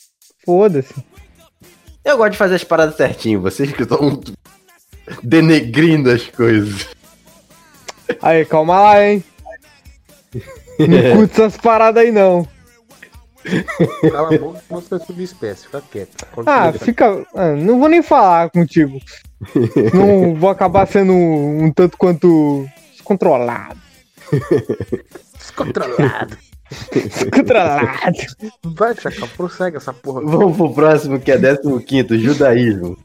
Foda-se. Eu gosto de fazer as paradas certinho, vocês que estão denegrindo as coisas. Aí, calma lá, hein? Não curte essas paradas aí, não. Cala a boca que você é subespécie, fica quieto. ah, fica. Ah, não vou nem falar contigo. não vou acabar sendo um tanto quanto descontrolado. Descontrolado. Descontrolado. Vai, Chacal, prossegue essa porra. Vamos pro próximo, que é 15, judaísmo.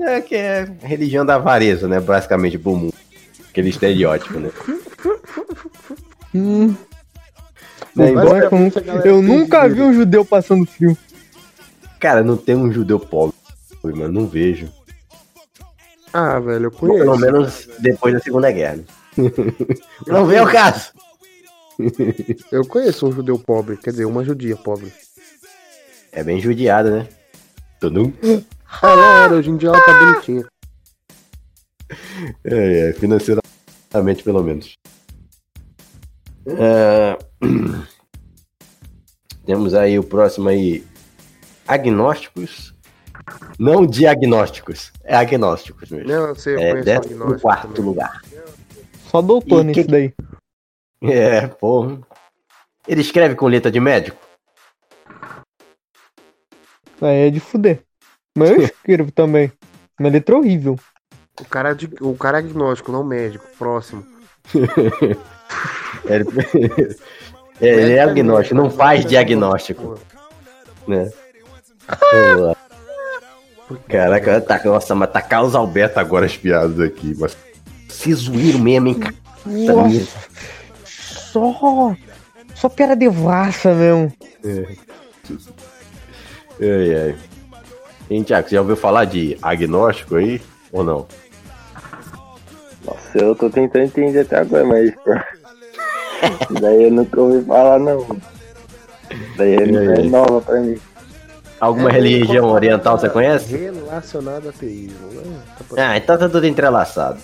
É que é religião da avareza, né? Basicamente, pro mundo. Aquele estereótipo, né? Hum. Né, embora, eu nunca vi um judeu passando frio. Cara, não tem um judeu pobre, mano. Não vejo. Ah, velho, eu conheço. Pelo menos depois da Segunda Guerra. não vem o caso. Eu conheço um judeu pobre, quer dizer, uma judia pobre. É bem judiada, né? Todo Ela era, hoje em dia ela tá bonitinha. É, é, financeiramente pelo menos. É... Temos aí o próximo aí. Agnósticos. Não diagnósticos, é agnósticos mesmo. Não, eu sei, eu é décimo quarto também. lugar. Só doutor e nisso que... daí. É, porra. Ele escreve com letra de médico? Aí é de fuder. Mas eu escrevo também. Minha letra é horrível. O cara, é, o cara é agnóstico, não médico. Próximo. ele, ele é agnóstico, não faz diagnóstico. Né? Caraca, tá, nossa, mas tá Carlos Alberto agora as piadas aqui. Mas se zoeiro mesmo, hein, cara. Nossa, só. Só piada devassa mesmo. É. Ai, ai. Hein, Tiago, você já ouviu falar de agnóstico aí? Ou não? Nossa, eu tô tentando entender até agora, mas. daí eu nunca ouvi falar, não. Daí é, é nova pra mim. Alguma é, religião oriental você conhece? Relacionada a teísmo, né? Tá ah, então tá tudo entrelaçado.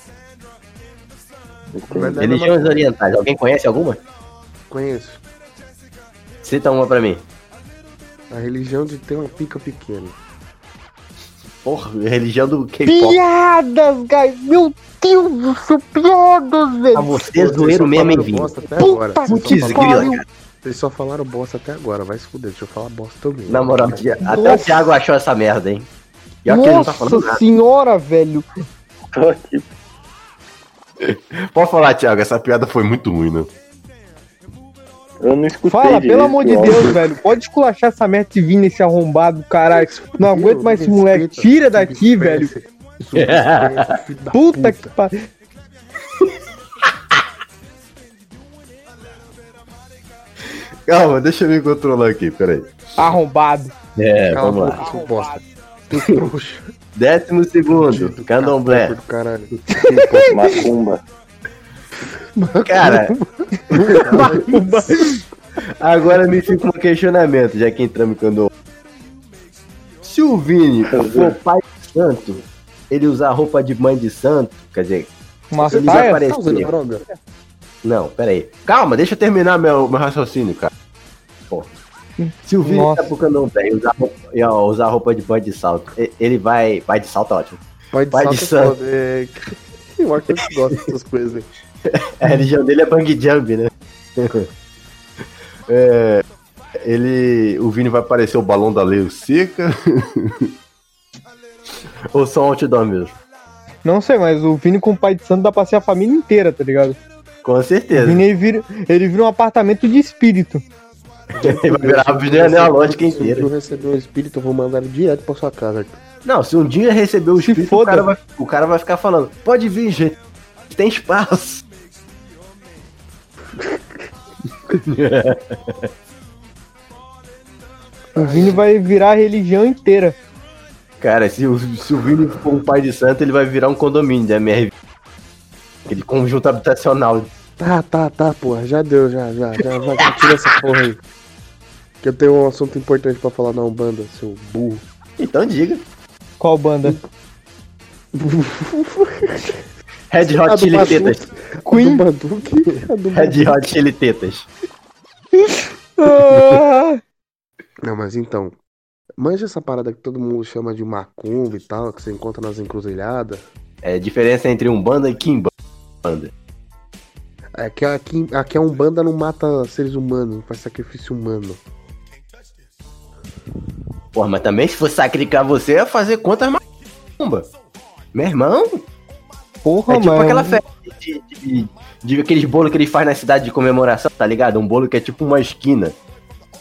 Religiões orientais, alguém conhece alguma? Conheço. Cita uma pra mim. A religião de ter uma pica pequena. Porra, religião do K-pop. Piadas, guys! Meu Deus do céu, piadas, velho! A você zoeiro mesmo, hein, Vini? Putz, grila, Vocês só falaram bosta até agora, vai se fuder, deixa eu falar bosta também. Na moral, até Nossa. o Thiago achou essa merda, hein? E Nossa tá senhora, velho! Pode falar, Thiago, essa piada foi muito ruim, né? Eu não escutei. Fala, pelo amor de Deus, velho. Pode esculachar essa merda de vir nesse arrombado, caralho. Não aguento mais esse moleque. Tira daqui, velho. Puta que pariu. Calma, deixa eu me controlar aqui, peraí. Arrombado. É, Calma, vamos lá. Arrombado. Décimo segundo, candomblé. Macumba. Cara, agora me fica um questionamento, já que entramos quando. Se o Vini for pai de santo, ele usar roupa de mãe de santo, quer dizer, Uma ele desaparecer. Tá Não, pera aí. Calma, deixa eu terminar meu, meu raciocínio, cara. Pô. Se o Vini Nossa. tá candomblé e usar, roupa, usar roupa de mãe de salto, ele vai. Pai de salto, ótimo. Pai de, pai de santo. É... O Arthur gosta dessas coisas. A religião dele é bang jump, né? É, ele. O Vini vai aparecer o balão da Leo seca. Ou só um outdoor mesmo? Não sei, mas o Vini com o pai de santo dá pra ser a família inteira, tá ligado? Com certeza. O Vini ele vira, ele vira um apartamento de espírito. Vai virar a genealógica inteira. Se eu receber um espírito, eu vou mandar ele direto pra sua casa. Não, se um dia receber o espírito, o cara, vai, o cara vai ficar falando: pode vir, gente, tem espaço. o Vini vai virar a religião inteira. Cara, se o, se o Vini for um pai de santo, ele vai virar um condomínio de MR. Aquele conjunto habitacional. Tá, tá, tá, porra. Já deu, já, já. Já vai tirar essa porra aí. Que eu tenho um assunto importante pra falar na Umbanda, seu burro. Então diga. Qual banda? Red Hot Chili Tetas. Queen. Red Hot Chili Tetas. Não, mas então. Manja essa parada que todo mundo chama de macumba e tal, que você encontra nas encruzilhadas. É diferença entre Umbanda e Kimbanda. É que aqui, aqui a Umbanda não mata seres humanos, não faz sacrifício humano. Porra, mas também se for sacrificar você, é fazer quantas macumba? Meu irmão, Porra, é tipo mano. aquela festa de, de, de, aqueles bolos que ele faz na cidade de comemoração, tá ligado? Um bolo que é tipo uma esquina.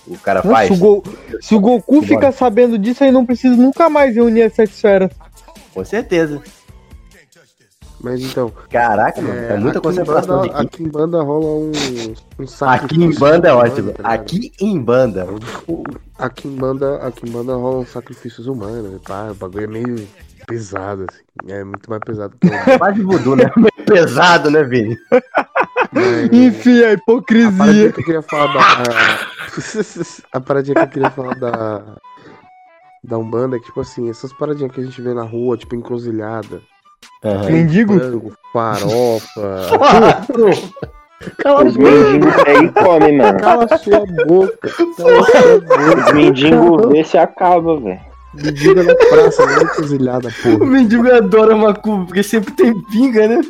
O cara Nossa, faz. Se o, Go, se o Goku fica sabendo disso, aí não precisa nunca mais reunir as sete esferas. Com certeza. Mas então. Caraca, mano, é, é muita concentração banda, Aqui em banda rola um, um Aqui em banda é ótimo. Tá aqui em banda. Aqui em banda, aqui em banda rolam sacrifícios humanos. Pá, o bagulho é meio pesado, assim. É muito mais pesado que o. Quase voodoo, né? Muito pesado, né, Vini? É, Enfim, a hipocrisia. A paradinha que eu queria falar da. a paradinha que eu queria falar da. Da Umbanda é que, tipo assim, essas paradinhas que a gente vê na rua, tipo, encruzilhada. Uhum. Mendigo? Frango, farofa. Cala Os mendigos aí come, mano. Cala sua boca. Cala sua boca. Os mendigos vê se acaba, velho. Mendigo na praça, não encruzilhada, porra. O mendigo adora macumba, porque sempre tem pinga, né?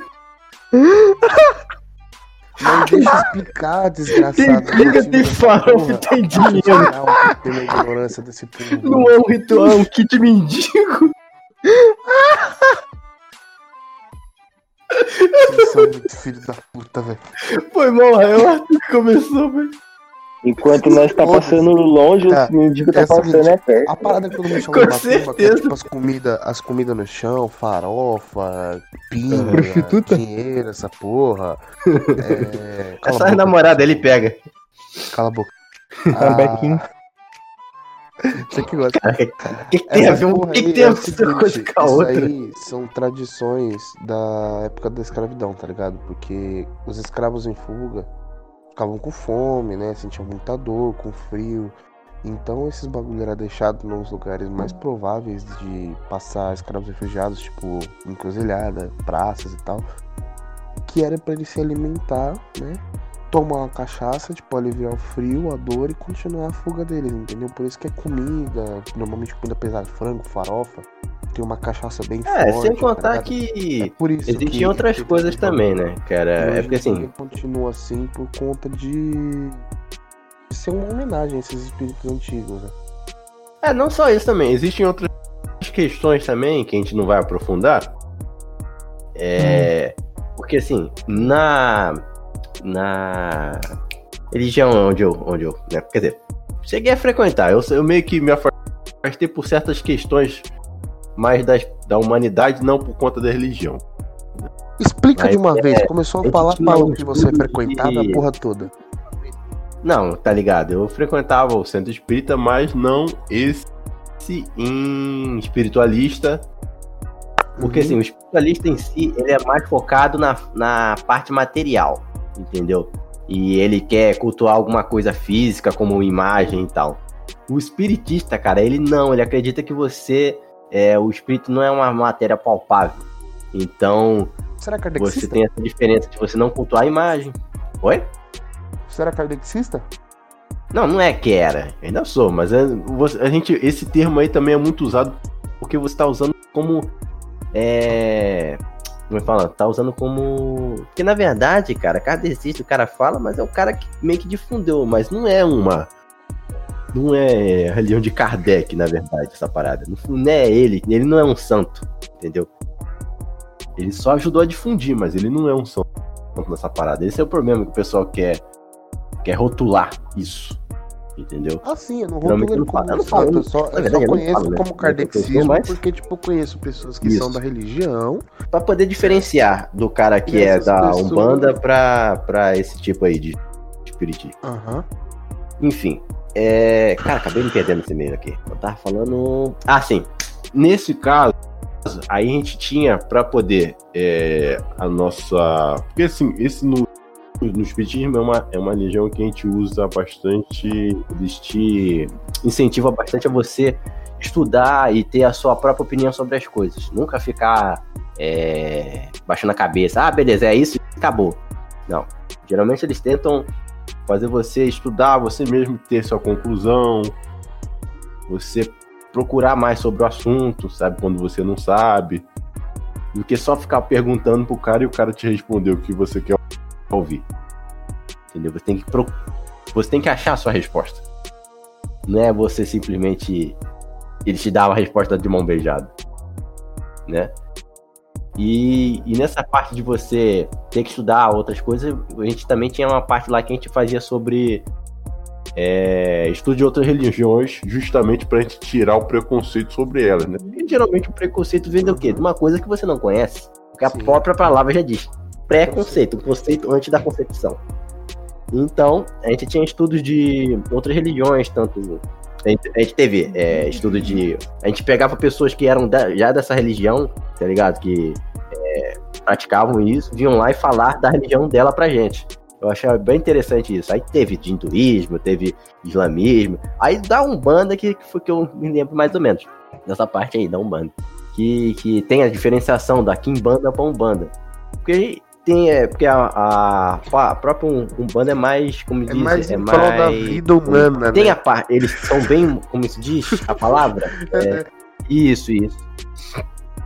Mas deixa explicar, desgraçado. Tem briga, tem farofa, tem dinheiro. Pela ignorância desse povo. Não é um ritual, é um kit mendigo. Vocês são muito filhos da puta, velho. Foi mal, é o Arthur que começou, velho. Enquanto nós tá passando longe, é, o mendigo tá passando é perto. A parada que todo mundo chama de macumba, que é tipo as comidas as comida no chão, farofa, pinga, dinheiro, essa porra. É... Essa namorada ele pega. Cala a boca. Ah, você que gosta. O que, que, tem a ver uma que, que tem a ver uma coisa com a outra? Aí são tradições da época da escravidão, tá ligado? Porque os escravos em fuga ficavam com fome, né? Sentiam muita dor, com frio. Então esses bagulho era deixado nos lugares mais prováveis de passar escravos refugiados, tipo encruzilhada, praças e tal, que era para eles se alimentar, né? Tomar uma cachaça, tipo, aliviar o frio, a dor e continuar a fuga deles, entendeu? Por isso que é comida, normalmente comida pesada, frango, farofa, tem uma cachaça bem é, forte. É, sem contar tá que é por isso existiam que, outras que, coisas que, também, né, cara? É porque assim... continua assim por conta de... de ser uma homenagem a esses espíritos antigos, né? É, não só isso também, existem outras questões também que a gente não vai aprofundar. É... Hum. Porque assim, na na religião onde eu, onde eu né? quer dizer, cheguei a frequentar. Eu, eu meio que me afastei por certas questões mais das, da humanidade, não por conta da religião. Explica Mas, de uma é, vez, começou a falar, falou que você frequentava a porra toda. Não, tá ligado? Eu frequentava o centro espírita, mas não esse em espiritualista. Porque uhum. assim, o espiritualista em si, ele é mais focado na, na parte material entendeu? E ele quer cultuar alguma coisa física, como imagem e tal. O espiritista, cara, ele não, ele acredita que você. É, o espírito não é uma matéria palpável. Então. Será Você tem essa diferença de você não cultuar a imagem. Oi? Será kardecista? Não, não é que era. Ainda sou, mas é, a gente, esse termo aí também é muito usado porque você está usando como. É, como é fala? Tá usando como. Porque na verdade, cara, kardecista o cara fala, mas é o cara que meio que difundeu, mas não é uma. Não é religião de Kardec, na verdade, essa parada. Não é ele, ele não é um santo, entendeu? Ele só ajudou a difundir, mas ele não é um santo nessa parada. Esse é o problema que o pessoal quer, quer rotular isso. Entendeu? Ah, sim, eu não vou ele como falo, fato, eu só, eu só conheço falo, né? como kardexismo mas... porque, tipo, eu conheço pessoas que Isso. são da religião. Pra poder diferenciar do cara que é da pessoas... Umbanda pra, pra esse tipo aí de espiritismo. Aham. Uhum. Enfim, é... Cara, acabei me perdendo esse meio aqui. Eu tava falando... Ah, sim. Nesse caso, aí a gente tinha para poder é, a nossa. Porque assim, esse no, no Espiritismo é uma, é uma religião que a gente usa bastante, existe incentiva bastante a você estudar e ter a sua própria opinião sobre as coisas. Nunca ficar é, baixando a cabeça, ah, beleza, é isso acabou. Não. Geralmente eles tentam fazer você estudar, você mesmo ter sua conclusão, você procurar mais sobre o assunto, sabe? Quando você não sabe. Do que só ficar perguntando pro cara e o cara te responder o que você quer ouvir. Entendeu? Você tem que, pro... você tem que achar a sua resposta. Não é você simplesmente. Ele te dá uma resposta de mão beijada. Né? E, e, nessa parte de você ter que estudar outras coisas, a gente também tinha uma parte lá que a gente fazia sobre é, estudo de outras religiões, justamente para a gente tirar o preconceito sobre elas, né? E geralmente o preconceito vem do quê? De uma coisa que você não conhece. Que a Sim. própria palavra já diz preconceito, conceito antes da concepção. Então, a gente tinha estudos de outras religiões, tanto. A gente, a gente teve é, estudo de. A gente pegava pessoas que eram da, já dessa religião, tá ligado? Que é, praticavam isso, vinham lá e falar da religião dela pra gente. Eu achava bem interessante isso. Aí teve de hinduísmo, teve islamismo. Aí da Umbanda, que, que foi que eu me lembro mais ou menos. Dessa parte aí, da Umbanda. Que, que tem a diferenciação da Kimbanda pra Umbanda. Porque tem, é, porque a, a, a própria Umbanda é mais, como é diz, mais é mais da vida humana, Tem né? a parte, eles são bem, como se diz a palavra? É, isso, isso.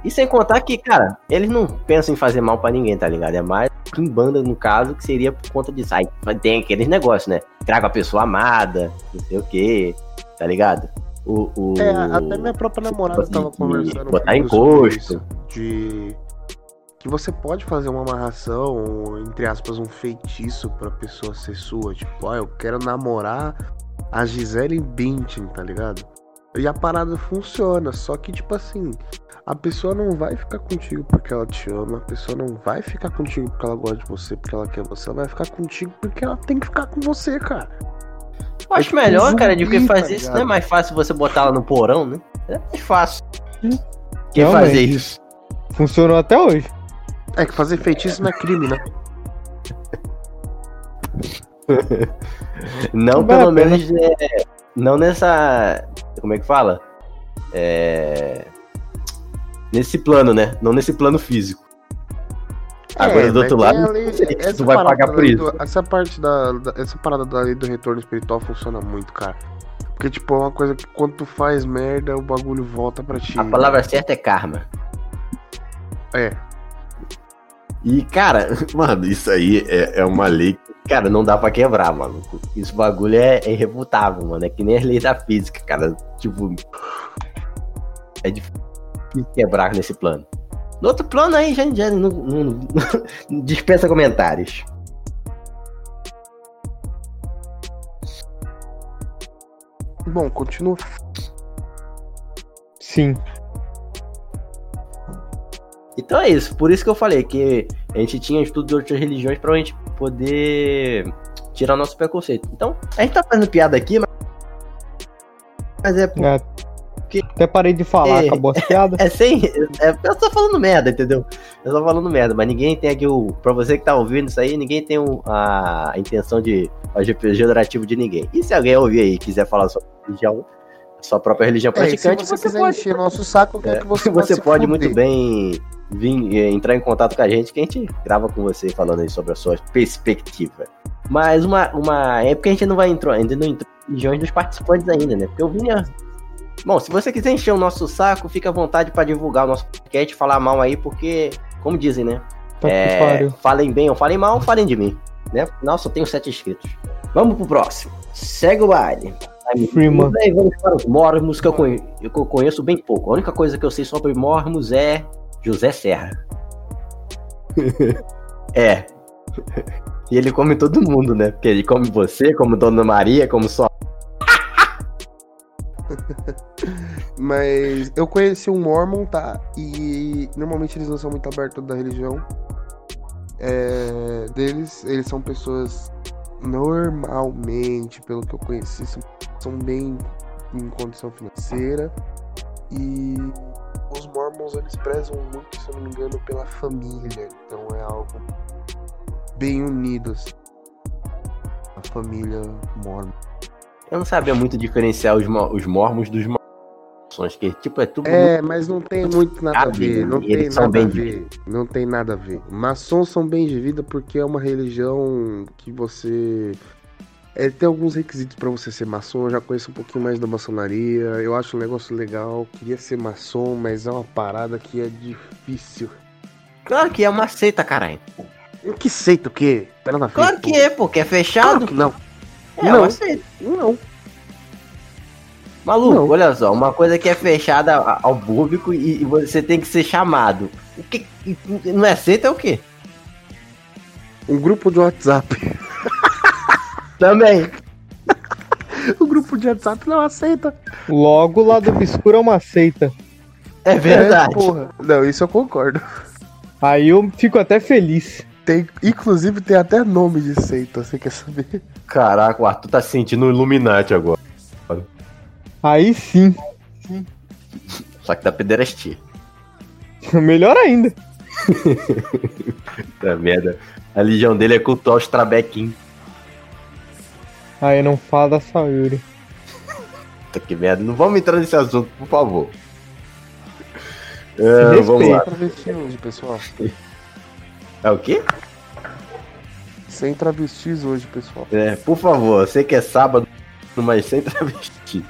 E sem contar que, cara, eles não pensam em fazer mal para ninguém, tá ligado? É mais em banda, no caso, que seria por conta disso. Aí tem aqueles negócios, né? Traga a pessoa amada, não sei o quê, tá ligado? O, o, é, até minha própria namorada tipo, tava conversando. Botar encosto. De que você pode fazer uma amarração, entre aspas, um feitiço pra pessoa ser sua. Tipo, ah, eu quero namorar a Gisele Bündchen, tá ligado? E a parada funciona, só que, tipo assim, a pessoa não vai ficar contigo porque ela te ama, a pessoa não vai ficar contigo porque ela gosta de você, porque ela quer você, ela vai ficar contigo porque ela tem que ficar com você, cara. Eu acho é tipo melhor, um cara, de que fazer tá isso. Não é mais fácil você botar ela no porão, né? É mais fácil. Quem fazer isso? Funcionou até hoje. É que fazer feitiço não é crime, né? não, pelo menos. É, não nessa. Como é que fala? É. Nesse plano, né? Não nesse plano físico. É, Agora do outro lado, lei, tu vai pagar por isso. Do, essa parte da, da, Essa parada da lei do retorno espiritual funciona muito, cara. Porque, tipo, é uma coisa que quando tu faz merda, o bagulho volta pra ti. A palavra certa é karma. É, e, cara, mano, isso aí é, é uma lei que, cara, não dá pra quebrar, mano. Isso bagulho é, é irrefutável, mano. É que nem as leis da física, cara. Tipo. É difícil quebrar nesse plano. No outro plano aí, já, já não, não, não dispensa comentários. Bom, continua. Sim. Então é isso, por isso que eu falei que a gente tinha estudo de outras religiões pra gente poder tirar nosso preconceito. Então, a gente tá fazendo piada aqui, mas. Mas é. é porque... Até parei de falar, é, acabou as piadas. É, é sem. É, eu tô falando merda, entendeu? Eu tô falando merda, mas ninguém tem aqui o. Pra você que tá ouvindo isso aí, ninguém tem o, a, a intenção de fazer pejorativo de ninguém. E se alguém ouvir aí e quiser falar sobre religião, sua própria religião praticante, é, se você, você quiser pode... encher nosso saco, é, que você, você pode muito bem vir eh, entrar em contato com a gente, que a gente grava com você falando aí sobre a sua perspectiva. Mas uma, uma época a gente não vai entrar, ainda não entrou em regiões dos participantes ainda, né? Porque eu vinha. Bom, se você quiser encher o nosso saco, fica à vontade para divulgar o nosso podcast, falar mal aí, porque, como dizem, né? Tá é, falem bem ou falem mal, falem de mim. Né? Afinal, só tenho sete inscritos. Vamos pro próximo. Segue o baile. Freeman. Daí vamos para os Mormos, que eu, conheço, eu conheço bem pouco. A única coisa que eu sei sobre Mormos é José Serra. é. E ele come todo mundo, né? Porque ele come você, como Dona Maria, como só. Mas eu conheci um Mormon, tá? E normalmente eles não são muito abertos da religião. É, deles, eles são pessoas normalmente, pelo que eu conheci, são bem em condição financeira. E os Mormons eles prezam muito, se eu não me engano, pela família. Então é algo bem unido, assim. A família Mormon. Eu não sabia muito diferenciar os, os Mormons dos maçons, que tipo é tudo. É, muito... mas não tem muito nada a ver. Não tem nada a ver. Não tem nada a ver. Maçons são bem de vida porque é uma religião que você é, tem alguns requisitos para você ser maçom. Eu já conheço um pouquinho mais da maçonaria. Eu acho um negócio legal. Queria ser maçom, mas é uma parada que é difícil. Claro que é uma seita, caralho. Que seita o quê? Pera na Claro frente, que pô. é, porque é fechado. Claro que não. É não. uma seita. Não. Maluco, não. olha só, uma coisa que é fechada ao público e, você tem que ser chamado. O que não é seita é o quê? Um grupo de WhatsApp. Também. o grupo de WhatsApp não aceita. Logo, lá do obscuro é uma seita. É verdade. É, porra. Não, isso eu concordo. Aí eu fico até feliz. Tem, inclusive tem até nome de seita, você quer saber? Caraca, o Arthur tá sentindo o Illuminati agora. Aí sim. Só que da pederastia. Melhor ainda. tá merda. A legião dele é cultuar os trabequim. Aí não fala da Sayuri. Puta que merda. Não vamos entrar nesse assunto, por favor. É, vamos lá. Travesti hoje, pessoal. É o quê? Sem travestis hoje, pessoal. É, por favor, sei que é sábado, mas sem travesti.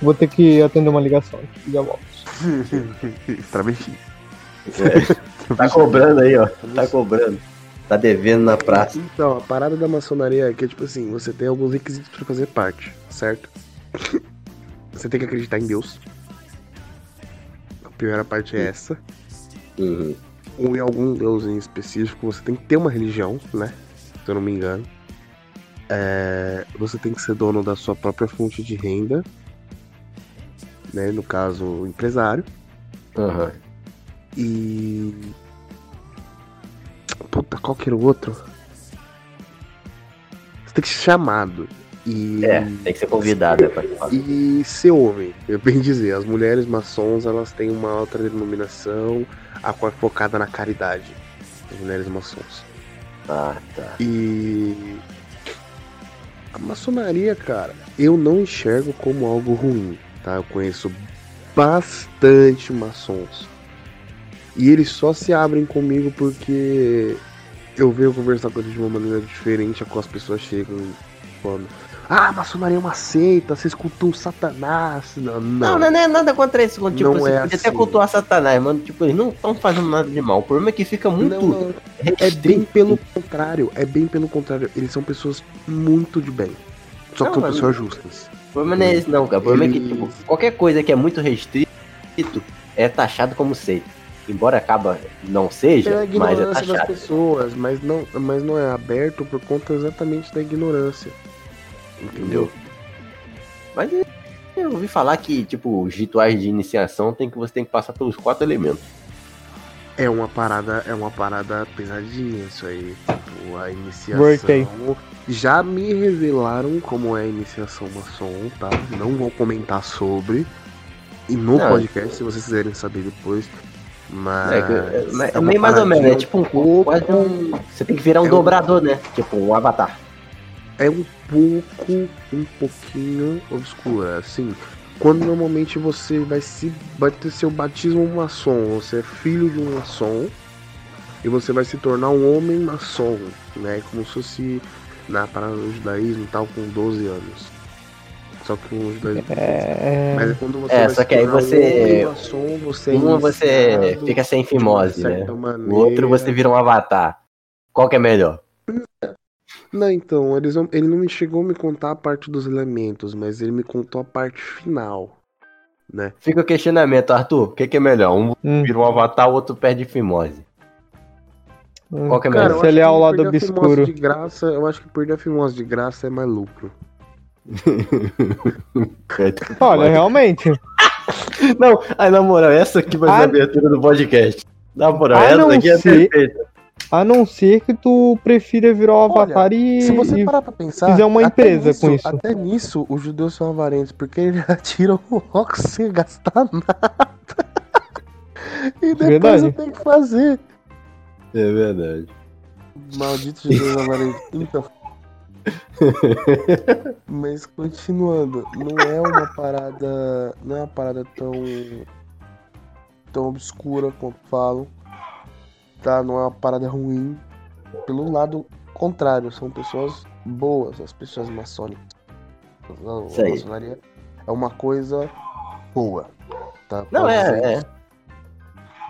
Vou ter que atender uma ligação. Já volto. travesti. É. Tá cobrando aí, ó. Tá cobrando. Tá devendo na praça. Então, a parada da maçonaria é que, tipo assim, você tem alguns requisitos para fazer parte, certo? Você tem que acreditar em Deus. A primeira parte é essa. Uhum. Ou em algum Deus em específico, você tem que ter uma religião, né? Se eu não me engano. É... Você tem que ser dono da sua própria fonte de renda. Né? No caso, o empresário. Uhum. E. Puta, qual que era o outro? Você tem que ser chamado. E... É, tem que ser convidado. É pra... E ser homem, eu bem dizer. As mulheres maçons, elas têm uma outra denominação, a qual é focada na caridade. As mulheres maçons. Ah, tá. E... A maçonaria, cara, eu não enxergo como algo ruim, tá? Eu conheço bastante maçons. E eles só se abrem comigo porque eu venho conversar com eles de uma maneira diferente a qual as pessoas chegam falando. Ah, maçonaria é uma seita, vocês cultuam Satanás. Não, não. não, não é nada contra isso. Tipo, não assim, é podia assim. até cultuar Satanás, mano. Tipo, eles não estão fazendo nada de mal. O problema é que fica muito. Não, não. É bem pelo contrário. É bem pelo contrário. Eles são pessoas muito de bem. Só que são pessoas justas. O problema não é esse, não, cara. O problema eles... é que, tipo, qualquer coisa que é muito restrito é taxado como seita embora acaba não seja, é mas é taxado. das pessoas, mas não, mas não é aberto por conta exatamente da ignorância. Entendeu? Mas eu ouvi falar que, tipo, os rituais de iniciação tem que você tem que passar pelos quatro elementos. É uma parada, é uma parada pesadinha isso aí. Tipo, a iniciação. Já me revelaram como é a iniciação maçom, tá? Não vou comentar sobre. E no não. podcast, se vocês quiserem saber depois, mas. É, é, é meio mais ou menos, é tipo um pouco. Um, você tem que virar um é dobrador, um, né? Tipo um avatar. É um pouco, um pouquinho obscura. Assim, quando normalmente você vai se vai ter seu batismo maçom, você é filho de um maçom e você vai se tornar um homem maçom, né? Como se fosse na parada do judaísmo tal, com 12 anos. Só que os dois. É... Mas quando você. É, só que aí você. Um, som, você é uma você fica sem fimose, né? Maneira. O outro você vira um avatar. Qual que é melhor? Não, então, eles não, ele não me chegou a me contar a parte dos elementos, mas ele me contou a parte final. Né? Fica o questionamento, Arthur. O que, que, é melhor? Um hum. vira um avatar, o outro perde fimose. Hum, Qual que é melhor? Se ele é ao lado obscuro. De graça, eu acho que perder a fimose de graça é mais lucro. Olha, realmente. Não, aí na moral, essa aqui vai ser a ah, abertura do podcast. Na moral, a essa aqui é perfeita. A não ser que tu prefira virar um avatar Olha, e. Se você parar pra pensar. Fizer uma empresa nisso, com isso. Até nisso, os judeus são avarentos, porque eles atiram o rock sem gastar nada. e depois verdade. tem que fazer. É verdade. Malditos judeus avarentos. Então. Mas continuando, não é uma parada. Não é uma parada tão. tão obscura quanto falam. Tá? Não é uma parada ruim. Pelo lado contrário, são pessoas boas, as pessoas maçônicas. A maçonaria é uma coisa boa. Tá? Não, é, é.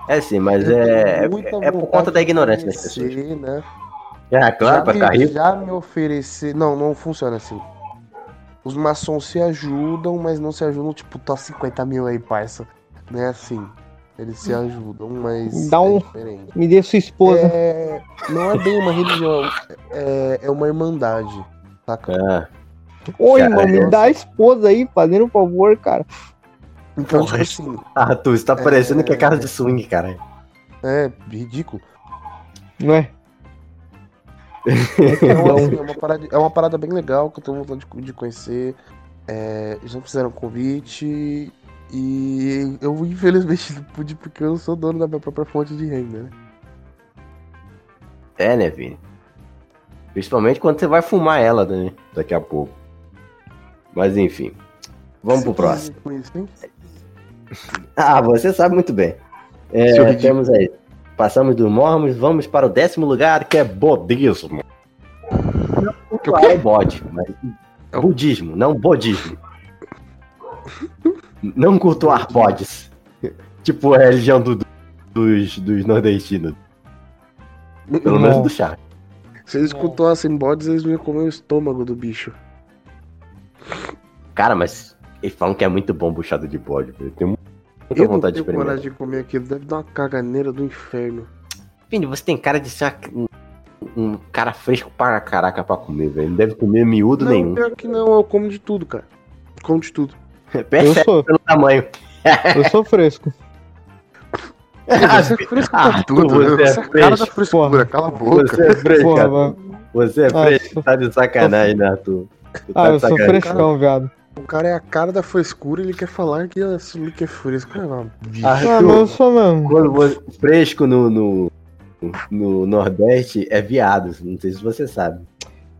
É sim, mas é, é, é por conta da ignorância das pessoas. Né? É, claro, ficar rico. Já me oferecer. Não, não funciona assim. Os maçons se ajudam, mas não se ajudam, tipo, tá 50 mil aí, parça. Não é assim. Eles se ajudam, mas. Dá um. É me dê sua esposa. É... Não é bem uma religião, é, é uma irmandade. Saca? Ah. Ô, irmão, me dá a esposa aí, fazendo um favor, cara. Então, Porra, tipo assim. Ah, tu, está parecendo é... que é casa de swing, cara. É, ridículo. Não é? Então, assim, é, uma parada, é uma parada bem legal que eu tô vontade de, de conhecer. É, já fizeram convite e eu infelizmente não pude porque eu sou dono da minha própria fonte de renda, né? É, né, Vini? Principalmente quando você vai fumar ela né, daqui a pouco. Mas enfim. Vamos você pro próximo. Isso, ah, você sabe muito bem. É, temos aí. Passamos do Mormons, vamos para o décimo lugar, que é bodismo. Não é bode, mas é budismo, não bodismo. Não cultuar bodes. tipo a religião do. dos, dos nordestinos. Pelo menos do chá. Se eles cultuassem bodes, eles iam comer o estômago do bicho. Cara, mas eles falam que é muito bom buchado de bode, velho. Tenho muita eu vontade de experimentar. coragem de comer aquilo, deve dar uma caganeira do inferno. Vini, você tem cara de ser uma- um, um cara fresco para caraca pra comer, velho. Não deve comer miúdo não, nenhum. pior que não, eu como de tudo, cara. Como de tudo. Eu Percebe sou, pelo tamanho. eu sou fresco. Você é fresco Ah, tudo, você né? é Você é cara da fresco, frescura, porra. cala a boca. Você é fresco, Porra, cara. mano. Você é Ah, fresco, sou- tá de sacanagem, né, Arthur? Tu tá Ah, eu sou frescão, viado. O cara é a cara da frescura ele quer falar que assumir que é fresco. É uma bicha. Ah, Ah, Arthur, mas eu sou mesmo. Quando você- fresco no, no, no Nordeste é viado, não sei se você sabe.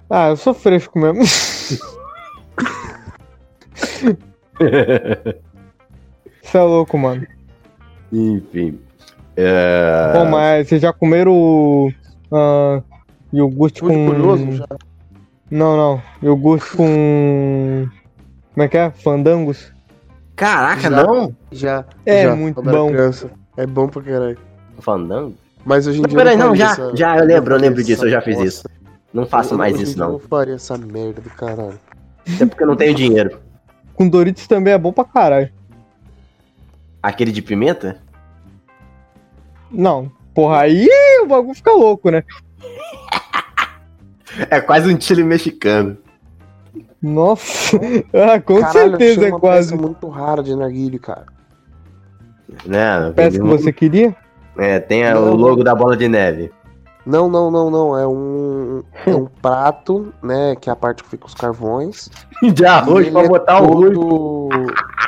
Ah, eu sou fresco mesmo. Você é louco, mano. Enfim. É... Bom, mas vocês já comeram ah, iogurte Fui com. curioso já. Não, não. Iogurte com. Como é que é? Fandangos? Caraca, Já. não? Já. É já, muito bom. Criança. É bom pra caralho. Fandango? Mas hoje em Não, dia. peraí, eu não, faria já, essa- já, eu lembro, eu lembro disso, eu já fiz isso. Não faço mais Hoje em isso, dia Eu não. não faria essa merda do caralho. Até porque eu não tenho dinheiro. Com Doritos também é bom pra caralho. Aquele de pimenta? Não. Porra, aí o bagulho fica louco, né? É quase um chile mexicano. Nossa. Ah, com Caralho, certeza é uma quase. peça muito rara de narguilho, cara. Né? Peça que você queria? É, tem Não, o não. logo da bola de neve. Não, não, não, não. É um, é um prato, né? Que é a parte que fica os carvões. De arroz pra é botar o arroz.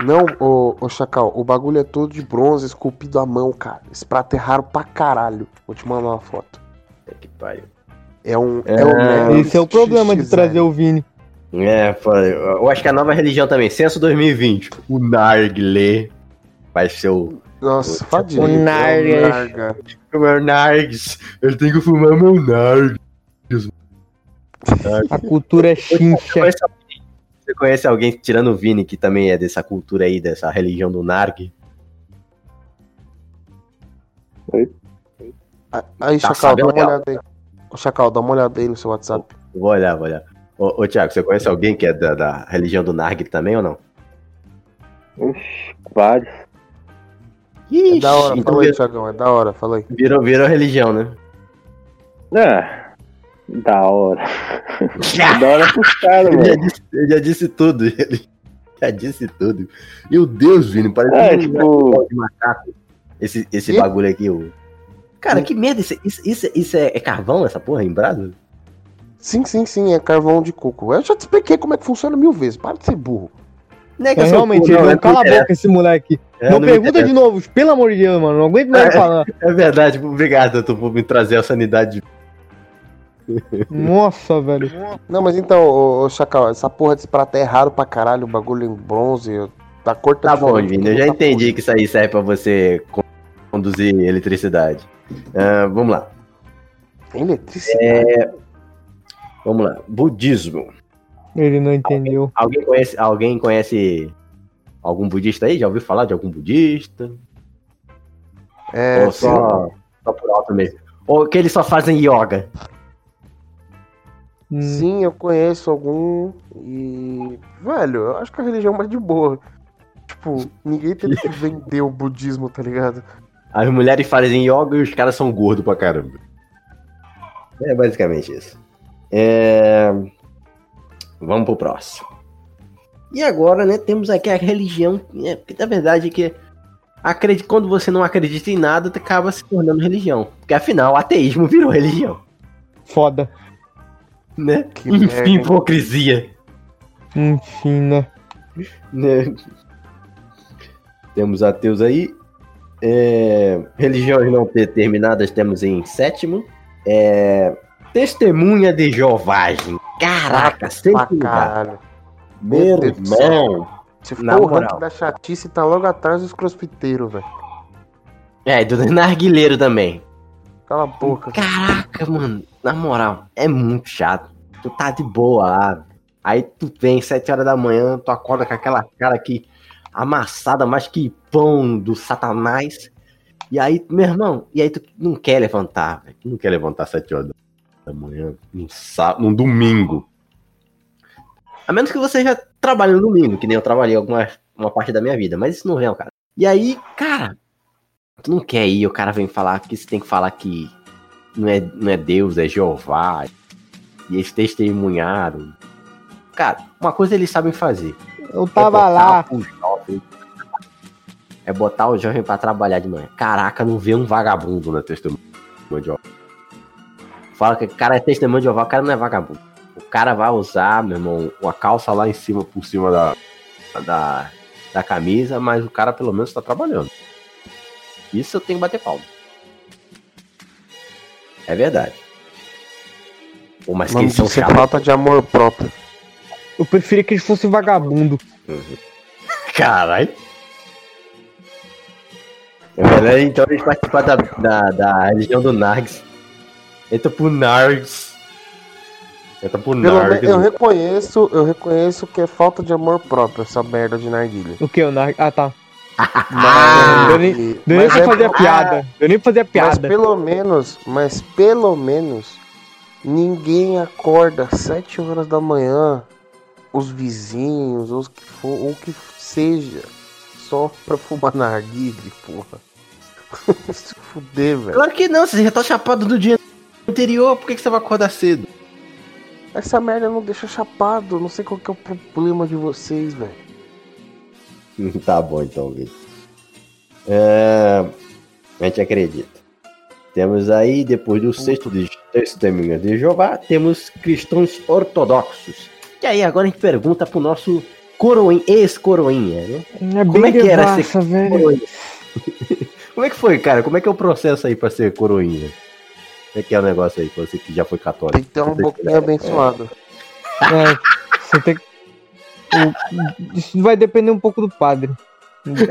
Não, ô, ô Chacal, o bagulho é todo de bronze, esculpido à mão, cara. Esse prato é raro pra caralho. Vou te mandar uma foto. Que pariu. É um. É, É, um Esse é o problema de trazer o Vini. É, eu acho que a nova religião também, censo 2020. O Nargle vai ser o. Nossa, fala O Nargas. Narga. O meu Nargs. Eu tenho que fumar meu Nargs. A cultura é chincha. Você conhece alguém, tirando o Vini, que também é dessa cultura aí, dessa religião do Narg? Aí, Tá Chacal, dá uma olhada aí. Ô, Chacal, dá uma olhada aí no seu WhatsApp. Vou olhar, vou olhar. Ô, ô Thiago, você conhece alguém que é da, da religião do Narg também ou não? Oxi, vários. É da hora, então fala aí, virou, Thiagão, é da hora, fala aí. virou, virou religião, né? Ah, da hora. da hora pros caras, Ele já, mano. disse, ele já disse tudo. Ele já disse tudo. Meu Deus, Vini, parece É, um tipo, de macaco. Esse, esse Quê? bagulho aqui, o. Cara, que merda, isso, isso, isso, isso é, é carvão, essa porra, em brasa? Sim, sim, sim, é carvão de coco. Eu já te expliquei como é que funciona mil vezes. Para de ser burro. Não é É, realmente, ele não cala a boca esse moleque. É, não me pergunta de novo, pelo amor de Deus, mano. Não aguento mais É. falar. É verdade, obrigado, tu por me trazer a sanidade. Nossa, velho. Não, mas então, ô, ô, Chacal, essa porra desse prato é raro pra caralho, o bagulho em bronze, da cor Tá bom, Vini, eu já tá entendi que isso aí serve pra você con- conduzir eletricidade. Ah, vamos lá, eletricidade. vamos lá. Budismo. Ele não entendeu. Alguém conhece, alguém conhece algum budista aí? Já ouviu falar de algum budista? É, Ou só, só por alto mesmo? Ou que eles só fazem yoga? Hum, Sim, eu conheço algum e. Velho, eu acho que a religião é mais de boa. Tipo, ninguém teve que vender o budismo, tá ligado? As mulheres fazem yoga e os caras são gordos pra caramba. É basicamente isso. É... Vamos pro próximo. E agora, né, temos aqui a religião, né, porque na verdade é que acredi- quando você não acredita em nada, acaba se tornando religião. Porque afinal, o ateísmo virou religião, foda. né? Que merda, Enfim, hein? hipocrisia. Enfim, né? né? Temos ateus aí. É, religiões não determinadas temos em sétimo. É, testemunha de Jeová. gente. Caraca, sempre lugar. Meu irmão. Se for Na o moral. ranking da chatice, tá logo atrás dos crossfiteiros, velho. É, do narguileiro também. Cala a boca. Caraca, mano. Na moral, é muito chato. Tu tá de boa lá. Aí tu vem, sete horas da manhã, tu acorda com aquela cara aqui amassada, mais que pão do satanás. E aí, meu irmão, e aí tu não quer levantar, velho. Não quer levantar sete horas da manhã, num, sábado, num domingo. A menos que você já trabalhe no domingo, que nem eu trabalhei alguma uma parte da minha vida, mas isso não vem, cara. E aí, cara, tu não quer ir, o cara vem falar que você tem que falar que não é, não é Deus, é Jeová. E eles testemunharam. Cara, uma coisa eles sabem fazer. Eu tava é lá. Jovem, é botar o jovem pra trabalhar de manhã. Caraca, não vê um vagabundo na testemunha de Jeová. Fala que o cara é testemunho de Jeová, o cara não é vagabundo. O cara vai usar, meu irmão, uma calça lá em cima, por cima da, da, da camisa, mas o cara pelo menos tá trabalhando. Isso eu tenho que bater palma. É verdade. Pô, mas que eles são chatos. falta de amor próprio. Eu preferia que eles fossem vagabundo. Uhum. Caralho. É então eles participar da, da, da religião do Nargs. Entra pro Nargs. Entra pro. Eu reconheço, eu reconheço que é falta de amor próprio essa merda de narguilha. O que, o Nargs? Ah, tá. Mas, deu nem, deu nem pra é, fazer a piada. Deu nem pra fazer a piada. Mas pelo menos, mas pelo menos, ninguém acorda às 7 horas da manhã, os vizinhos, os que for, ou que seja, só pra fumar narguile, porra. Se fuder, velho. Claro que não, você já tá chapado do dia anterior, por que, que você vai acordar cedo? Essa merda não deixa chapado, não sei qual que é o problema de vocês, velho. tá bom então, Vitor. É... A gente acredita. Temos aí, depois do sexto de testemunha de Jeová, temos cristãos ortodoxos. E aí, agora a gente pergunta pro nosso coroinha, ex-coroinha, né? É Como é que era ser coroinha? Como é que foi, cara? Como é que é o processo aí pra ser coroinha? Como é que é o negócio aí, você que já foi católico? Tem que ter um pouquinho abençoado. É, você tem que isso vai depender um pouco do padre.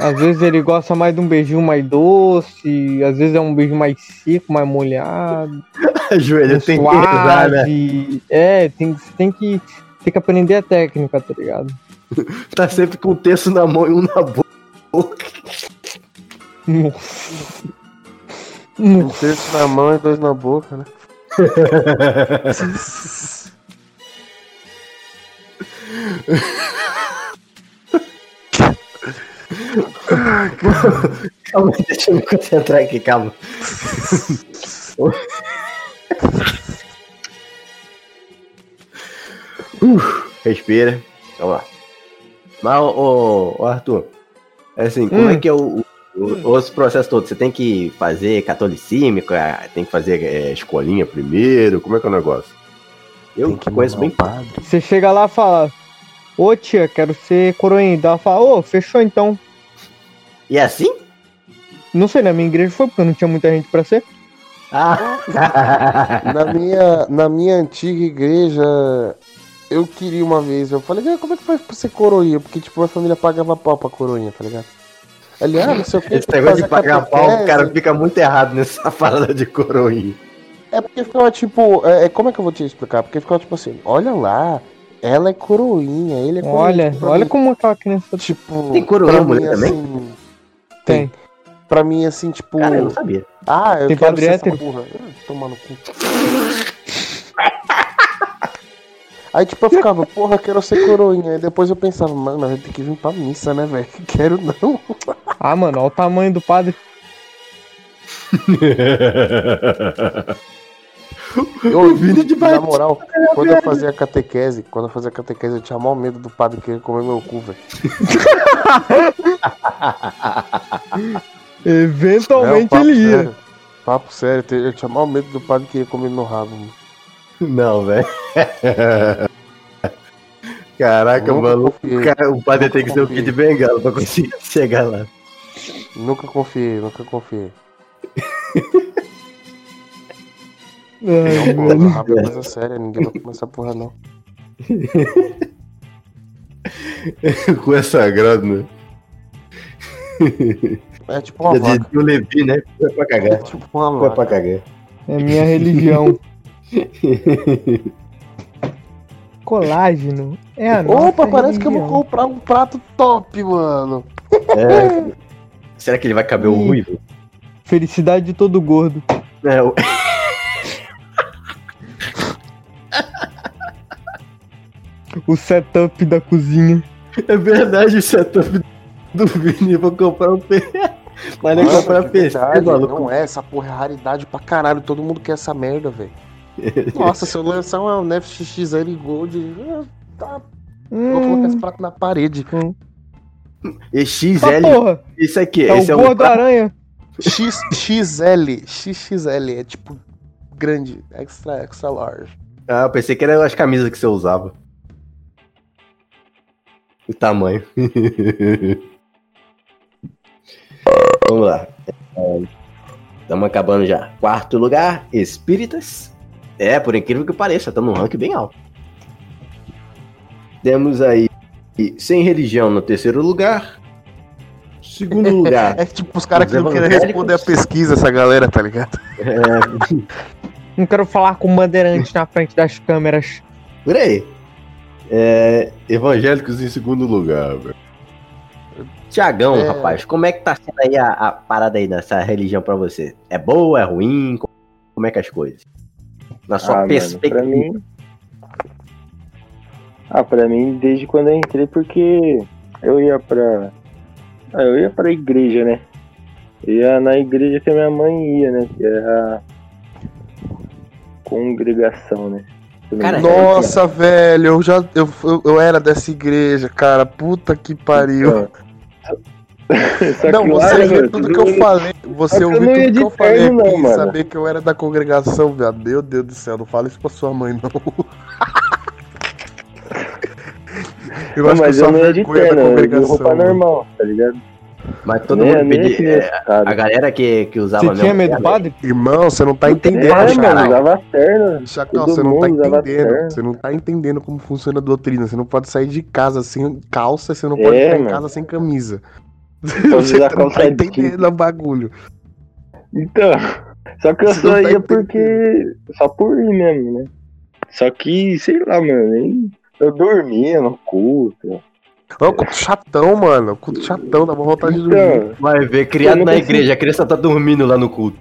Às vezes ele gosta mais de um beijinho mais doce, às vezes é um beijo mais seco, mais molhado. Joelho tem suave. que usar, né? É, tem, tem, que, tem que aprender a técnica, tá ligado? tá sempre com o terço na mão e um na boca. Um terço na mão e dois na boca, né? calma, deixa eu me concentrar aqui, calma. uh, respira. Vamos lá. Mas, ô, ô, Arthur, é assim, como é hum. é que é o, os processos todos? Você tem que fazer catolicímico, é, tem que fazer é, escolinha primeiro? Como é que é o negócio? Eu conheço bem padre. Você chega lá e fala, ô tia, quero ser coroinha. Ela fala, ô, fechou então. E é assim? Não sei, na minha igreja foi porque não tinha muita gente pra ser. Ah. na, minha, na minha antiga igreja, eu queria uma vez. Eu falei, como é que faz pra ser coroinha? Porque, tipo, a família pagava pau pra coroinha, tá ligado? Ali, ah, não sei o que. Esse negócio de pagar pau, o cara fica muito errado nessa parada de coroinha. É porque ficava tipo. É, é, como é que eu vou te explicar? Porque ficava tipo assim: olha lá, ela é coroinha, ele é coroinha. Olha, tipo, olha mim, como aquela criança. Tipo. Tem coroinha mulher assim, também? Tem. Pra mim, assim, tipo. Cara, eu não sabia. Ah, eu tem quero padre hétero. Porra. Tomar no cu. Aí, tipo, eu ficava, porra, quero ser coroinha. Aí depois eu pensava, mano, a gente tem que vir pra missa, né, velho? Quero não. Ah, mano, olha o tamanho do padre. Eu, Vini de Na moral, quando eu fazia catequese, quando eu fazia catequese, eu tinha mal medo do padre que ia comer meu cu, velho. Eventualmente Não, ele ia. Sério. Papo sério, eu tinha mal medo do padre que ia comer meu rabo. Mano. Não, velho. Caraca, mano. O padre tem que ser o Kid Bengala pra conseguir chegar lá. Nunca confiei, nunca confiei. Ai, não, mano. Rabo é coisa séria, ninguém vai essa porra, não. Com essa sagrado, né? É tipo uma vaca. O Levi, né? Foi pra cagar. É tipo uma vaca. Foi pra cagar. É minha religião. Colágeno é a nossa Opa, parece religião. que eu vou comprar um prato top, mano. É. Será que ele vai caber o ruivo? felicidade de todo gordo. É, o... o setup da cozinha. É verdade, o setup do Vini. Vou comprar um PC. Mas nem comprar PC, maluco. Não é, essa porra é raridade pra caralho. Todo mundo quer essa merda, velho. Nossa, se eu lançar uma NFX Gold, tá. Hum. Vou colocar esse prato na parede. Hum. E XL. Ah, isso aqui, é esse o é o. aranha. X, XL. XXL. É tipo grande. Extra, extra large. Ah, eu pensei que eram as camisas que você usava. O tamanho. Vamos lá. Estamos acabando já. Quarto lugar, Espíritas. É, por incrível que pareça, estamos num ranking bem alto. Temos aí Sem Religião no terceiro lugar. Segundo lugar. é tipo os caras que não querem responder a pesquisa, essa galera, tá ligado? É. não quero falar com o bandeirante na frente das câmeras. Por aí. É, evangélicos em segundo lugar, velho. Tiagão, é... rapaz, como é que tá sendo aí a, a, parada aí dessa religião pra você? É boa, é ruim? Como é que é as coisas? Na sua ah, perspectiva. Mano, pra mim... Ah, pra mim, desde quando eu entrei, porque eu ia pra. Ah, eu ia pra igreja, né? Eu ia na igreja que a minha mãe ia, né? Que era a congregação, né? Cara, Nossa, velho, eu já eu, eu, era dessa igreja, cara. Puta que pariu. não, você viu tudo que eu falei. Você ouviu tudo que eu falei não, mano. saber que eu era da congregação, viado. Meu Deus do céu, não fala isso pra sua mãe, não. eu não, acho mas que eu não ia de terno, eu ia roupa normal, tá ligado? Mas todo nem, mundo pedia. É, a galera que, que usava. Você tinha medo do padre? Irmão, você não tá entendendo, é, mano, usava terno. Chacal, você não tá entendendo. Você não tá entendendo como funciona a doutrina. Você não pode sair de casa sem calça, você não pode é, ficar em casa sem camisa. Você não tá entendendo o bagulho. Então, só que eu você só tá ia porque. Só por ir mesmo, né? Só que, sei lá, mano, eu dormia no culto. Não, culto chatão, mano. Culto chatão, dá uma vontade então, de dormir. Vai ver, criado na igreja, a criança tá dormindo lá no culto.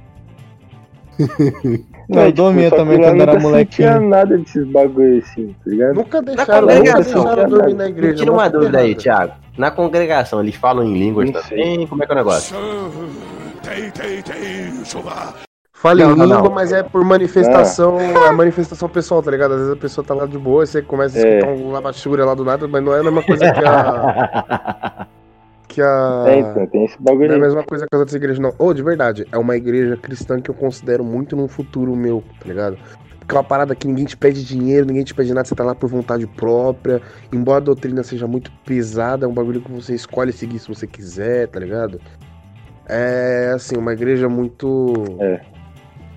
Não, eu tipo, dormia também quando era molequinho. Não tinha nada desses bagulho assim, tá ligado? Nunca deixaram, nunca deixaram dormir na igreja. Tira uma dúvida aí, Thiago. Na congregação, eles falam em línguas também? Como é que é o negócio? Fala em língua, mas é por manifestação, é. a manifestação pessoal, tá ligado? Às vezes a pessoa tá lá de boa e você começa a é. escutar é. um lavachura lá do nada, mas não é a mesma coisa que a. que a. É, então, tem esse bagulho. Não é a mesma coisa que as outras igrejas, não. Ou, oh, de verdade, é uma igreja cristã que eu considero muito num futuro meu, tá ligado? Porque é uma parada que ninguém te pede dinheiro, ninguém te pede nada, você tá lá por vontade própria. Embora a doutrina seja muito pesada, é um bagulho que você escolhe seguir se você quiser, tá ligado? É, assim, uma igreja muito. É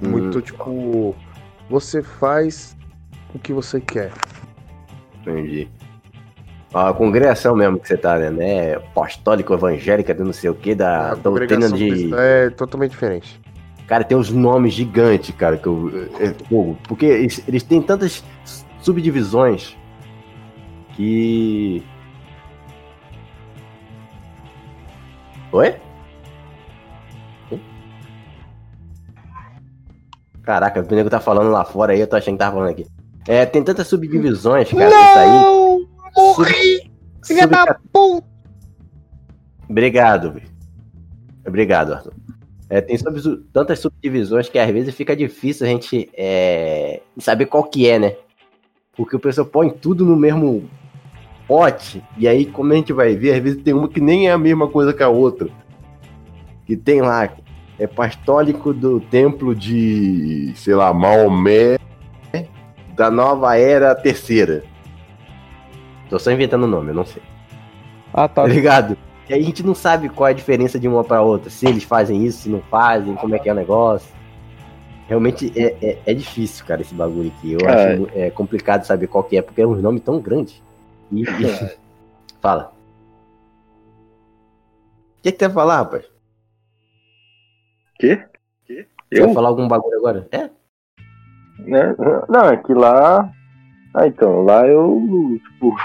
muito, hum. tipo, você faz o que você quer. Entendi. A congregação mesmo que você tá, né? né apostólico, evangélica, do não sei o que, da a doutrina de. É totalmente diferente. Cara, tem uns nomes gigantes, cara, que eu. É, porque eles, eles têm tantas subdivisões que. Oi? Caraca, o nego tá falando lá fora aí, eu tô achando que tá falando aqui. É, tem tantas subdivisões, cara, Não, isso aí. Morri! Filha sub... da puta! Obrigado, Obrigado, Arthur. É, tem sub... tantas subdivisões que às vezes fica difícil a gente é... saber qual que é, né? Porque o pessoal põe tudo no mesmo pote, e aí, como a gente vai ver, às vezes tem uma que nem é a mesma coisa que a outra. Que tem lá é apostólico do templo de, sei lá, Maomé da nova era terceira. Tô só inventando o nome, eu não sei. Ah, tá. tá ligado? E aí a gente não sabe qual é a diferença de uma para outra. Se eles fazem isso, se não fazem, como é que é o negócio. Realmente é, é, é difícil, cara, esse bagulho aqui. Eu é. acho é complicado saber qual que é, porque é um nome tão grande. E, e... Fala. O que, que você vai falar, rapaz? Quê? Quê? Você eu? vai falar algum bagulho agora? É? Né? Não, é que lá. Ah, então, lá eu. Tipo,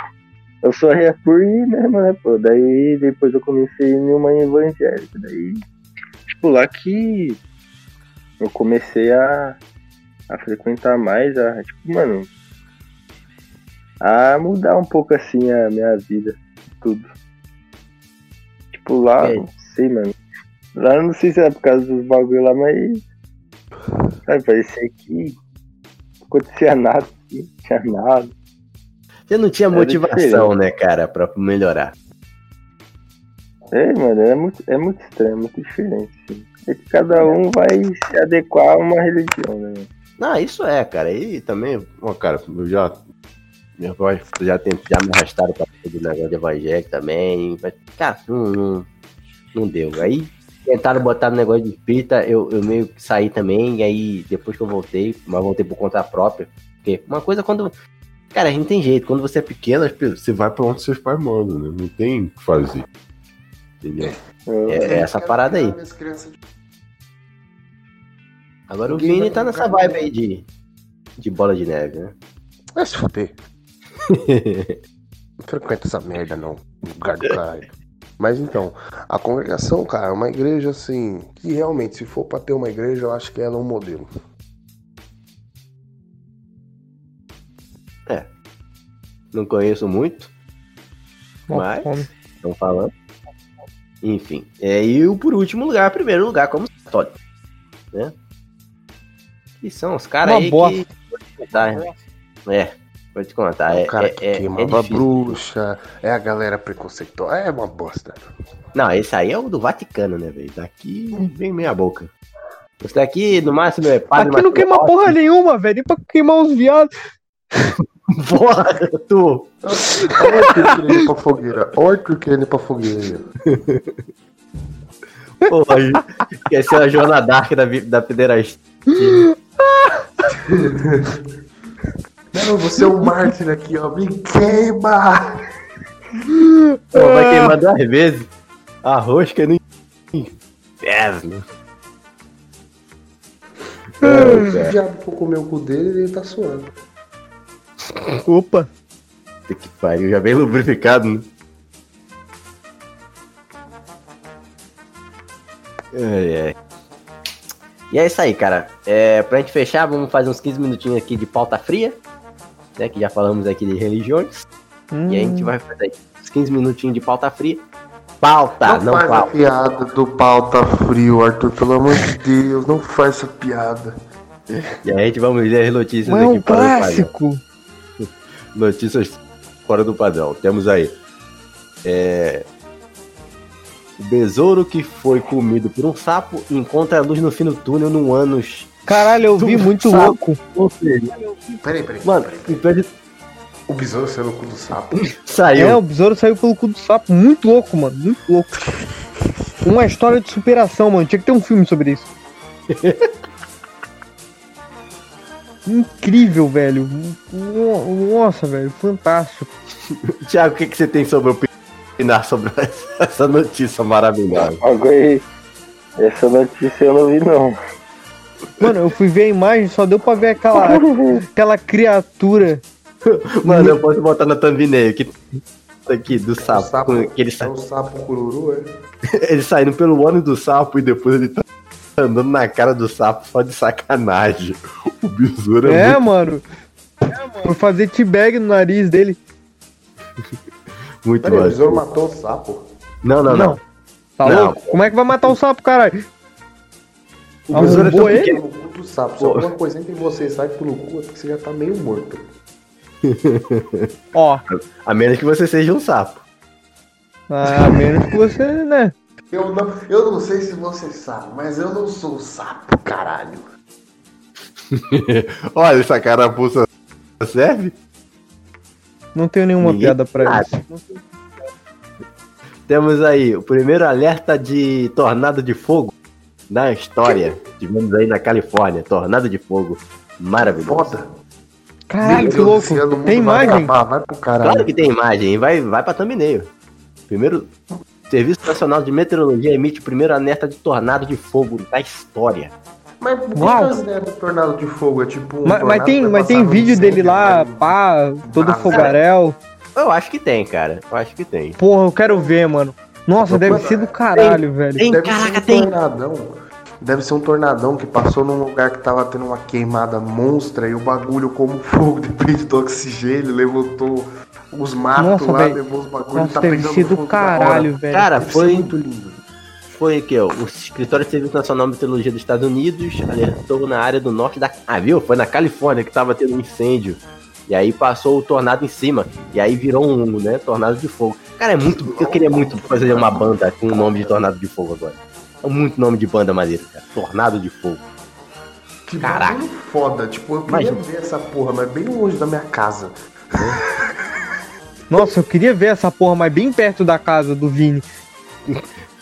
eu só ia por ir mesmo, né, pô? Daí depois eu comecei em uma evangélica. Daí. tipo, lá que eu comecei a, a frequentar mais, a, tipo, mano, a mudar um pouco assim a minha vida, tudo. Tipo, lá, é. não sei, mano. Lá não sei se é por causa dos bagulho lá, mas. Sabe, parecia que acontecia nada, não tinha nada. Você não tinha motivação, né, cara, pra melhorar. É, mano, é muito, é muito estranho, é muito diferente. É que cada um vai se adequar a uma religião, né? Não, isso é, cara. E também, ó, cara, eu já. Minha voz já, tem, já me arrastaram pra do negócio de evangélico também. Mas, cara, não, não, não deu. Aí tentaram botar no negócio de espírita, eu, eu meio que saí também, e aí depois que eu voltei, mas voltei por conta própria. Porque uma coisa quando. Cara, a gente tem jeito, quando você é pequeno, você vai pra onde seus pais mandam, né? Não tem o que fazer. Entendeu? É, é essa parada aí. Agora o Vini tá nessa vibe aí de, de bola de neve, né? Vai se fuder. não frequenta essa merda não. Lugar do caralho. Mas então, a congregação, cara, é uma igreja assim, que realmente, se for pra ter uma igreja, eu acho que ela é um modelo. Não conheço muito. mas estão falando. Enfim. É, e o por último lugar, primeiro lugar, como católico. Né? Que são os caras aí bosta. que. É, vou te contar. É, o cara é, que é, queimava é bruxa, é a galera preconceituosa, é uma bosta. Não, esse aí é o do Vaticano, né, velho? Daqui vem meia boca. Esse daqui, no máximo, é padre. Aqui não queima porra nenhuma, velho. Nem pra queimar os viados. Porra, tu. Olha o querendo pra fogueira. Olha o querendo pra fogueira. Porra, quer ser a Joana Dark da, da pederastia. Não, você é um mártir aqui, ó. Me queima! Pô, vai queimar duas vezes. A rosca no inferno. Se o diabo for comer o cu dele, ele tá suando. Opa! Que pariu, já bem lubrificado, né? É, é. E é isso aí, cara. É, pra gente fechar, vamos fazer uns 15 minutinhos aqui de pauta fria, né? Que já falamos aqui de religiões. Hum. E a gente vai fazer uns 15 minutinhos de pauta fria. Pauta, não, não faz pauta. a piada do pauta frio, Arthur, pelo amor de Deus, não faz essa piada. E a gente vamos ler as notícias Mas aqui é um clássico. Notícias fora do padrão. Temos aí. É, o besouro que foi comido por um sapo encontra a luz no fim do túnel num anos. Caralho, eu vi muito sapo. louco. Ou seja, peraí, peraí. Mano, peraí. O besouro saiu no cu do sapo. saiu. É, o besouro saiu pelo cu do sapo. Muito louco, mano. Muito louco. Uma história de superação, mano. Tinha que ter um filme sobre isso. Incrível, velho. Nossa, velho. Fantástico. Tiago, o que, que você tem sobre opinar sobre essa notícia maravilhosa? Essa notícia eu não vi, não. Mano, eu fui ver a imagem, só deu pra ver aquela, aquela criatura. Mano, eu posso botar na thumbnail que aqui do sapo. sapo que ele. É o sapo cururu, é? ele saindo pelo ônibus do sapo e depois ele tá andando na cara do sapo só de sacanagem. O besouro é, é muito... mano. É, mano. Por fazer t-bag no nariz dele. muito Peraí, O besouro matou o sapo? Não, não, não. não. Tá não. louco? Como é que vai matar o sapo, caralho? O besouro é tão pequeno do sapo. Se alguma coisa entre você sai pelo cu, é porque você já tá meio morto. Ó. A menos que você seja um sapo. Ah, a menos que você, né? Eu não, eu não sei se você sabe, mas eu não sou sapo, caralho. Olha, essa carapuça serve? Não tenho nenhuma Ninguém piada pra isso. Temos aí o primeiro alerta de tornado de fogo na história. Tivemos aí na Califórnia, tornado de fogo. Maravilhoso. Foda. Caralho, que louco. Tem imagem? Acabar, vai pro caralho. Claro que tem imagem, vai, vai pra thumbnail. Primeiro, Serviço Nacional de Meteorologia emite o primeiro alerta de tornado de fogo da história. Mas por que do tornado de fogo? É tipo. Um mas, mas tem, mas tem vídeo dele lá, pá, todo ah, fogarel. Eu acho que tem, cara. Eu acho que tem. Porra, eu quero ver, mano. Nossa, deve ser do caralho, tem, velho. Tem, deve caraca, ser um tem. tornadão. Deve ser um tornadão que passou num lugar que tava tendo uma queimada monstra e o bagulho, como fogo, depende do oxigênio, levantou os matos Nossa, lá, véio. levou os bagulhos. Nossa, tá deve ser do caralho, velho. Cara, deve foi muito lindo. Foi aqui, ó. O Escritório de Serviço Nacional de Meteorologia dos Estados Unidos alertou na área do norte da. Ah, viu? Foi na Califórnia que tava tendo um incêndio. E aí passou o tornado em cima. E aí virou um, né? Tornado de fogo. Cara, é muito. Eu queria muito fazer uma banda com o nome de Tornado de Fogo agora. É muito nome de banda maneiro, cara. Tornado de Fogo. Que Caraca. foda. Tipo, eu queria ver essa porra, mas bem longe da minha casa. Nossa, eu queria ver essa porra, mas bem perto da casa do Vini.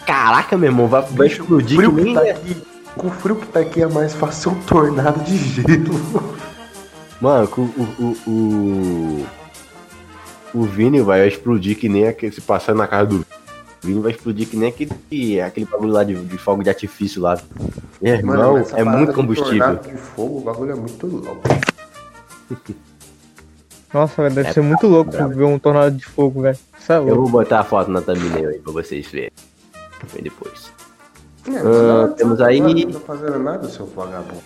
Caraca, meu irmão, vai, vai explodir frio que, que tá aqui, Com o frio que tá aqui é mais fácil um tornado de gelo. Mano, o, o, o, o Vini vai explodir que nem aquele se passar na casa do Vini vai explodir que nem aquele, aquele bagulho lá de, de fogo de artifício lá. Meu irmão, Mano, é muito combustível. De fogo, o bagulho é muito louco. Nossa, deve é ser muito louco bravo. ver um tornado de fogo, velho. É Eu vou botar a foto na thumbnail aí pra vocês verem. Vem depois. É, uh, temos aí. Não tá fazendo nada, seu vagabundo.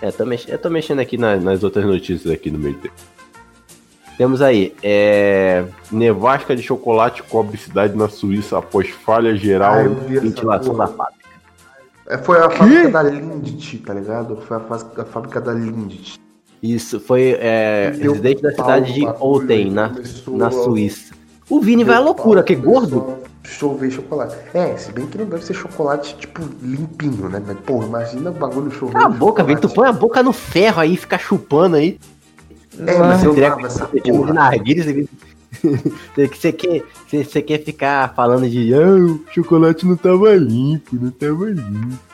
É, tô mex... eu tô mexendo aqui na, nas outras notícias aqui no meio tempo. Temos aí, é... nevasca de chocolate cobre cidade na Suíça após falha geral ah, ventilação da fábrica. É, foi a que? fábrica da Lindt, tá ligado? Foi a, a fábrica da Lindt. Isso, foi é, residente da cidade de Olten, na, na Suíça. O Vini vai à loucura, que gordo chover chocolate. É, se bem que não deve ser chocolate, tipo, limpinho, né? Mas, porra, imagina o bagulho chover. Cala a boca, velho. Tu põe a boca no ferro aí fica chupando aí. É, mas eu lavo essa porra. Narguilha, você quer, você quer ficar falando de ah, o chocolate não tava limpo, não tava limpo.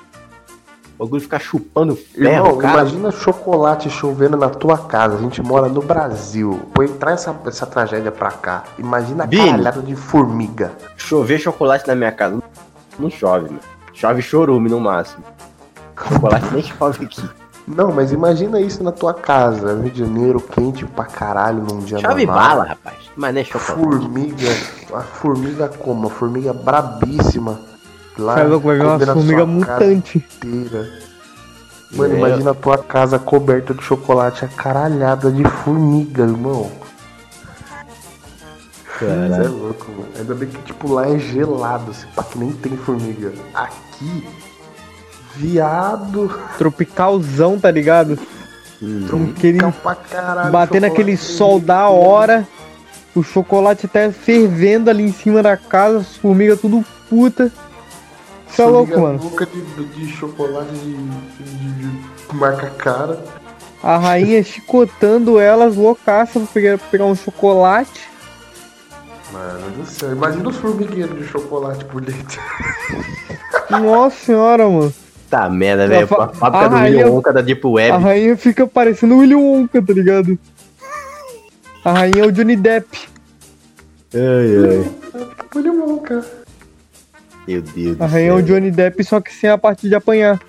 O bagulho ficar chupando ferro, Irmão, cara. Imagina chocolate chovendo na tua casa. A gente mora no Brasil. Vou entrar essa, essa tragédia pra cá. Imagina a caralhada de formiga. Chover chocolate na minha casa. Não chove, mano. Chove chorume no máximo. Chocolate nem chove aqui. Não, mas imagina isso na tua casa. Rio de Janeiro, quente pra caralho num dia Chove normal. bala, rapaz. Mas nem chocolate. Formiga. A formiga como? A formiga brabíssima Lá, Cara, vai ver uma formiga mutante. Inteira. Mano, é. imagina a tua casa coberta de chocolate, a caralhada de formiga, irmão. Caralho. é louco, mano. Ainda bem que, tipo, lá é gelado, assim, pá, que nem tem formiga. Aqui, viado. Tropicalzão, tá ligado? Hum. Aquele... Pra caralho, batendo aquele sol da hora. O chocolate até fervendo ali em cima da casa, as formigas tudo puta. Você é louco, mano. boca de, de chocolate de, de, de, marca cara. A rainha chicotando elas, loucaça, pra pegar, pra pegar um chocolate. Mano do céu, imagina os formigueiros de chocolate por dentro. Nossa senhora, mano. Tá merda, velho. A fábrica do rainha, William Wonka da Deep Web. A rainha fica parecendo o William Wonka, tá ligado? A rainha é o Johnny Depp. Ai, ai. William Wonka. Meu Deus do Arranhou o Johnny Depp, só que sem a parte de apanhar.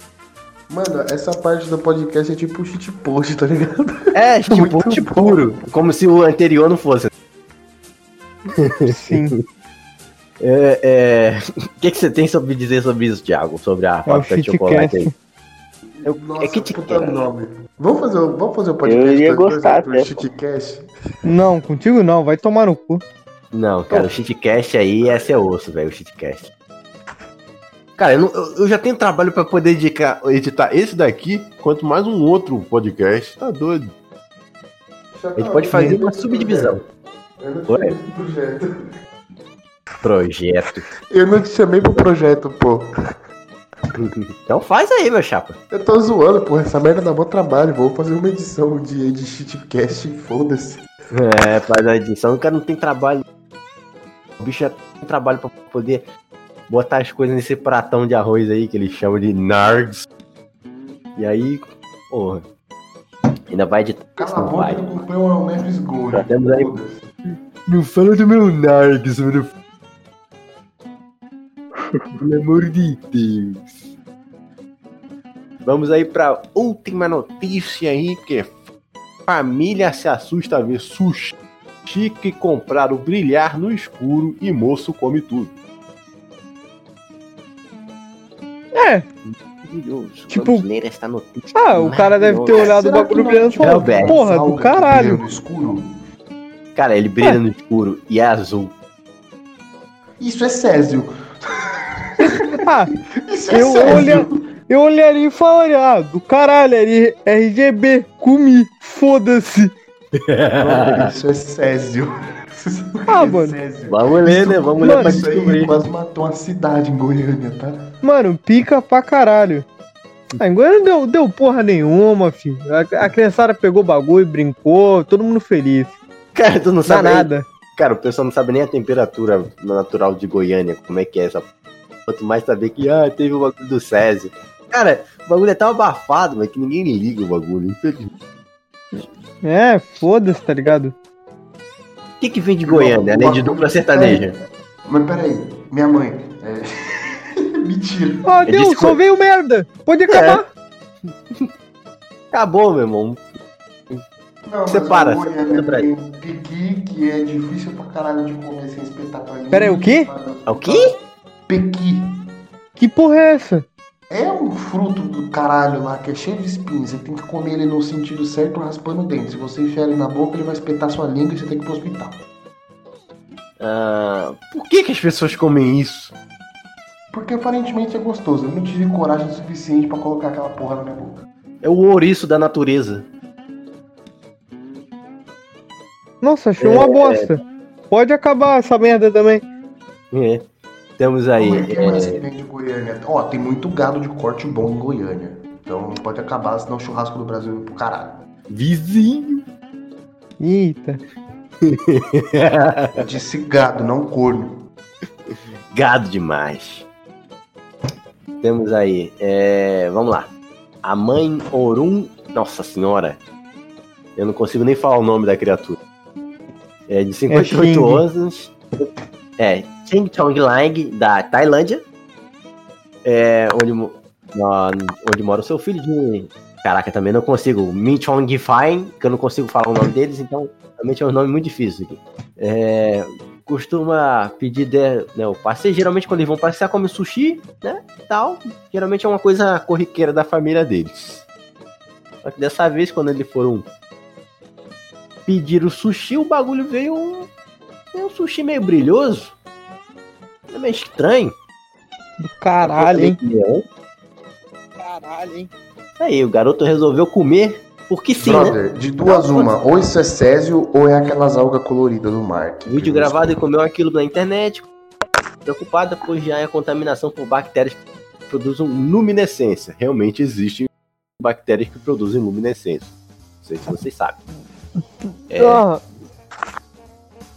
Mano, essa parte do podcast é tipo shit post, tá ligado? É, shit post puro. Como se o anterior não fosse. Sim. É, é... O que, que você tem sobre dizer sobre isso, Thiago? Sobre a fábrica é de chocolate aí? Eu, Nossa, é que te nome. Vamos fazer, vamos fazer o podcast Eu ia gostar, do Shitcast? Não, contigo não, vai tomar no cu. Não, cara, oh. o Shitcast aí é ser osso, velho, o Shitcast. Cara, eu, eu já tenho trabalho para poder editar, editar esse daqui, quanto mais um outro podcast. Tá doido. A gente pode fazer uma subdivisão. Eu não te projeto. Projeto. Eu não te chamei pro projeto, pô. Então faz aí, meu chapa. Eu tô zoando, pô. Essa merda dá bom trabalho. Vou fazer uma edição de, de shitcast foda-se. É, faz a edição. O cara não tem trabalho. O bicho já tem trabalho pra poder botar as coisas nesse pratão de arroz aí que eles chamam de nards. E aí, porra. Ainda vai de. Cala a boca, vai. eu comprei um Memphis Gold. Já temos aí. Não fala do meu nards, meu. Pelo amor de Deus. Vamos aí pra última notícia aí, que família se assusta a ver sushi que comprar o brilhar no escuro e moço come tudo. É. Maravilhoso. Tipo, está no ah, o cara deve ter olhado o bagulho brilhando e falou, porra, do caralho. No escuro? Cara, ele brilha é. no escuro e é azul. Isso é Césio. ah, Isso é eu, Césio. Olha, eu olharia e falaria, ah, do caralho, RGB, comi, foda-se. Isso é Césio. Ah, mano. Vamos ler, né? Vamos ler pra descobrir. quase matou uma cidade em Goiânia, tá? Mano, pica pra caralho. Ah, em Goiânia deu, deu porra nenhuma, filho. A, a criançada pegou bagulho, brincou, todo mundo feliz. Cara, tu não sabe nada. Cara, o pessoal não sabe nem a temperatura natural de Goiânia, como é que é essa. Quanto mais saber que, ah, teve o bagulho do Césio. Cara, o bagulho é tão abafado, mas que ninguém liga o bagulho, infelizmente. É, foda-se, tá ligado? O que, que vem de Goiânia, além de dupla sertaneja? Mas peraí, minha mãe. É... Mentira. Ah, Deus, só veio merda. Pode acabar. É. Acabou, meu irmão. Não, Separa. Goiânia tem pequi, que é difícil pra caralho de comer sem espetar pra Peraí, o quê? É o quê? Pequi. Que porra é essa? É um fruto do caralho lá que é cheio de espinhos. Você tem que comer ele no sentido certo, raspando o dente. Se você enfiar ele na boca, ele vai espetar sua língua e você tem que ir pro hospital. Ah, por que, que as pessoas comem isso? Porque aparentemente é gostoso. Eu não tive coragem suficiente para colocar aquela porra na minha boca. É o ouriço da natureza. Nossa, achei é... uma bosta. Pode acabar essa merda também. É. Temos aí. Como é que mais é... que vem de Goiânia? Ó, tem muito gado de corte bom em Goiânia. Então não pode acabar, senão o churrasco do Brasil é pro caralho. Vizinho! Eita! Eu disse gado, não corno. Gado demais. Temos aí. É... Vamos lá. A mãe Orum. Nossa senhora! Eu não consigo nem falar o nome da criatura. É de 58 é anos. É, Ching Chong Lang, da Tailândia, é, onde, onde mora o seu filho de. Caraca, também não consigo. Min Chong Fine, que eu não consigo falar o nome deles, então realmente é um nome muito difícil aqui. É, costuma pedir de, né, o passeio, geralmente quando eles vão passear, come sushi, né? Tal. Geralmente é uma coisa corriqueira da família deles. Só que dessa vez, quando eles foram pedir o sushi, o bagulho veio um, um sushi meio brilhoso. É meio estranho. Do caralho, hein? Caralho, hein? Aí, o garoto resolveu comer porque sim, né? Brother, né? de duas uma, ou isso é césio ou é aquelas algas coloridas do mar. Vídeo gravado e comeu aquilo na internet, preocupada pois já é a contaminação por bactérias que produzem luminescência. Realmente existem bactérias que produzem luminescência. Não sei se vocês sabem. É,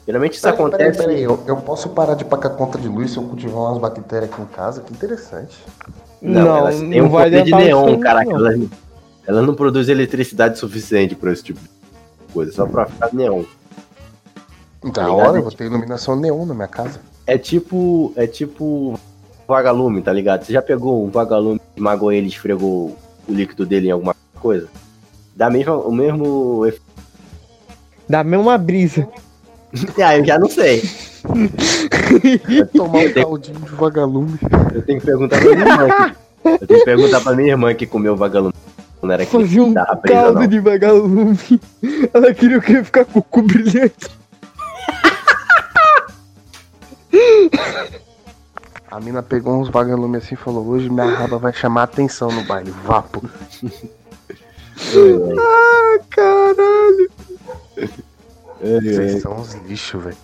Geralmente isso peraí, acontece. Peraí, peraí. Eu, eu, posso parar de pagar conta de luz se eu cultivar umas bactérias aqui em casa? Que interessante. Não, não elas têm um vai poder de neon, caraca. Elas, elas não produzem eletricidade suficiente para esse tipo de coisa, só pra ficar neon. Da tá hora, eu vou ter iluminação neon na minha casa. É tipo. É tipo. Vagalume, tá ligado? Você já pegou um vagalume, esmagou ele e esfregou o líquido dele em alguma coisa? Dá mesmo, o mesmo efeito. Dá mesmo brisa. ah, eu já não sei. Tomar um caldinho de vagalume. Eu tenho que perguntar pra minha irmã. Eu tenho que perguntar pra minha irmã que comeu vagalume quando era criança. Fazer um caldo não. de vagalume. Ela queria quê? Ficar com o cu brilhante. A mina pegou uns vagalumes assim e falou: Hoje minha raba vai chamar atenção no baile, vapo. ah, caralho. Vocês são uns lixos, velho.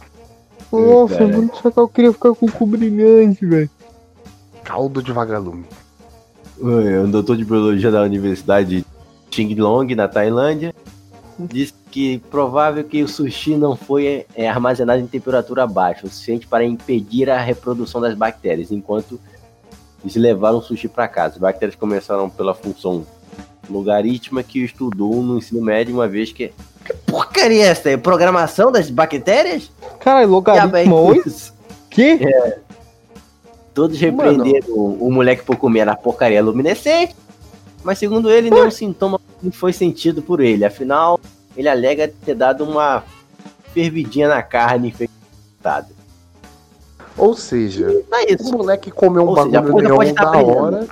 Nossa, é, mano, só que eu queria ficar com o cu brilhante, velho. Caldo de vagalume. O doutor de biologia da Universidade de Chinglong, na Tailândia, disse que provável que o sushi não foi é, armazenado em temperatura baixa, o suficiente para impedir a reprodução das bactérias, enquanto eles levaram o sushi para casa. As bactérias começaram pela função logarítmica que estudou no ensino médio, uma vez que que porcaria é essa aí? Programação das bactérias? Caralho, logaritmo 8? Que? É. Todos repreenderam o, o moleque por comer a porcaria luminescente, mas segundo ele, nenhum sintoma foi sentido por ele. Afinal, ele alega ter dado uma fervidinha na carne infectada. Ou seja, é o moleque comeu um Ou bagulho seja, da hora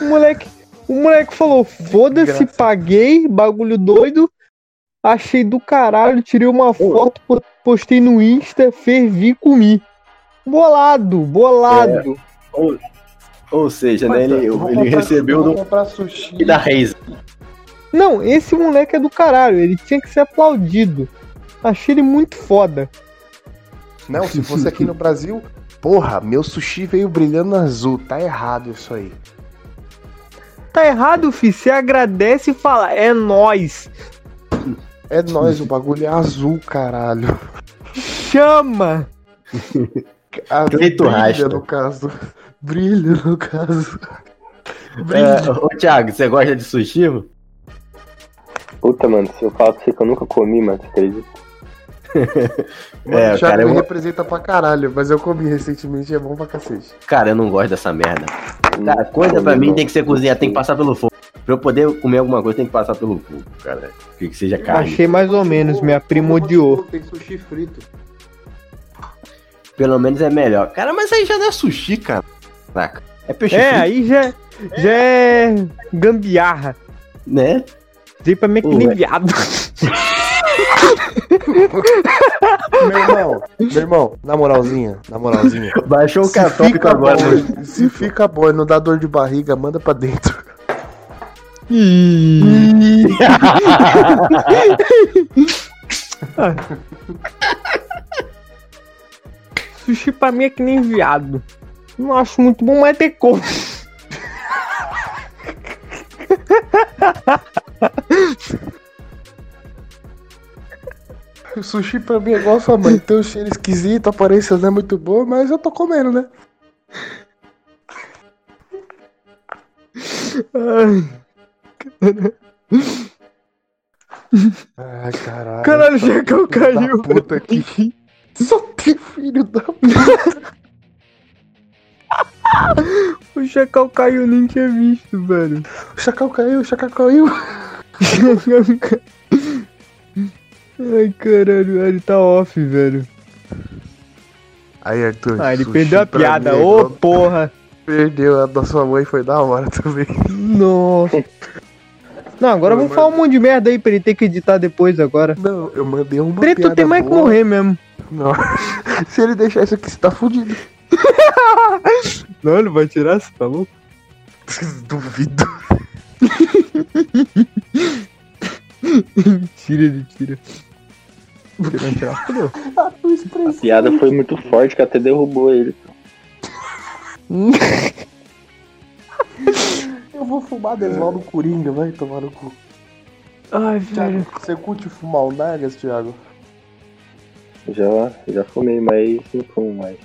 O moleque, o moleque falou: foda-se, paguei, bagulho doido. Achei do caralho, tirei uma foto, postei no Insta, fervi e comi. Bolado, bolado. É. Ou, ou, seja, né, ele, ele recebeu do. E da Reis. Não, esse moleque é do caralho, ele tinha que ser aplaudido. Achei ele muito foda. Não, se fosse aqui no Brasil, porra, meu sushi veio brilhando azul, tá errado isso aí. Tá errado, fi, você agradece e fala, é nós. É nós, o bagulho é azul, caralho. Chama! A brilha rasta. no caso. Brilha no caso. Brilha. É, ô Thiago, você gosta de sushi? Mano? Puta, mano, se eu falar pra você que eu nunca comi, mano, você acredita? Mano, é, cara, me eu... representa pra caralho, mas eu comi recentemente e é bom pra cacete. Cara, eu não gosto dessa merda. Cara, coisa pra mim tem que ser cozinhar, tem que passar pelo fogo. Pra eu poder comer alguma coisa, tem que passar pelo fogo, cara. Que, que seja carne. Achei mais ou menos, me aprimodiou. Tem sushi frito. Pelo menos é melhor. Cara, mas aí já não é sushi, cara. Caraca. É peixe É, frito. aí já, já é gambiarra. Né? Dei pra mim que nem viado. meu irmão, meu irmão, na moralzinha, na moralzinha. Baixou o católico agora. Bom, se fica bom e não dá dor de barriga, manda pra dentro. Sushi pra mim é que nem viado. Não acho muito bom, mas tem como. O sushi pra mim é igual a sua mãe. Tem um cheiro esquisito, a aparência não é muito boa, mas eu tô comendo, né? Ai, caralho. Caralho, o Jacão caiu. Puta aqui. Só tem filho da puta. o Chacal caiu, nem tinha visto, velho. O Chacal caiu, o Chacal caiu. Ai, caralho, ele tá off, velho. Aí, Arthur. Ah, ele perdeu a piada, ô oh, porra. Perdeu, a da sua mãe foi da hora também. Nossa. Não, agora vamos falar um monte de merda aí pra ele ter que editar depois agora. Não, eu mandei uma Preto tem mais boa. que morrer mesmo. Não. Se ele deixar isso aqui, você tá fudido. Não, ele vai tirar, você tá louco? Duvido. tira, ele tira. Tirar, A piada foi muito forte que até derrubou ele. Eu vou fumar Desvaldo Coringa, vai tomar no cu. Ai, velho. Você curte fumar o Nagas, Thiago? Já, já fumei, mas não fumo mais.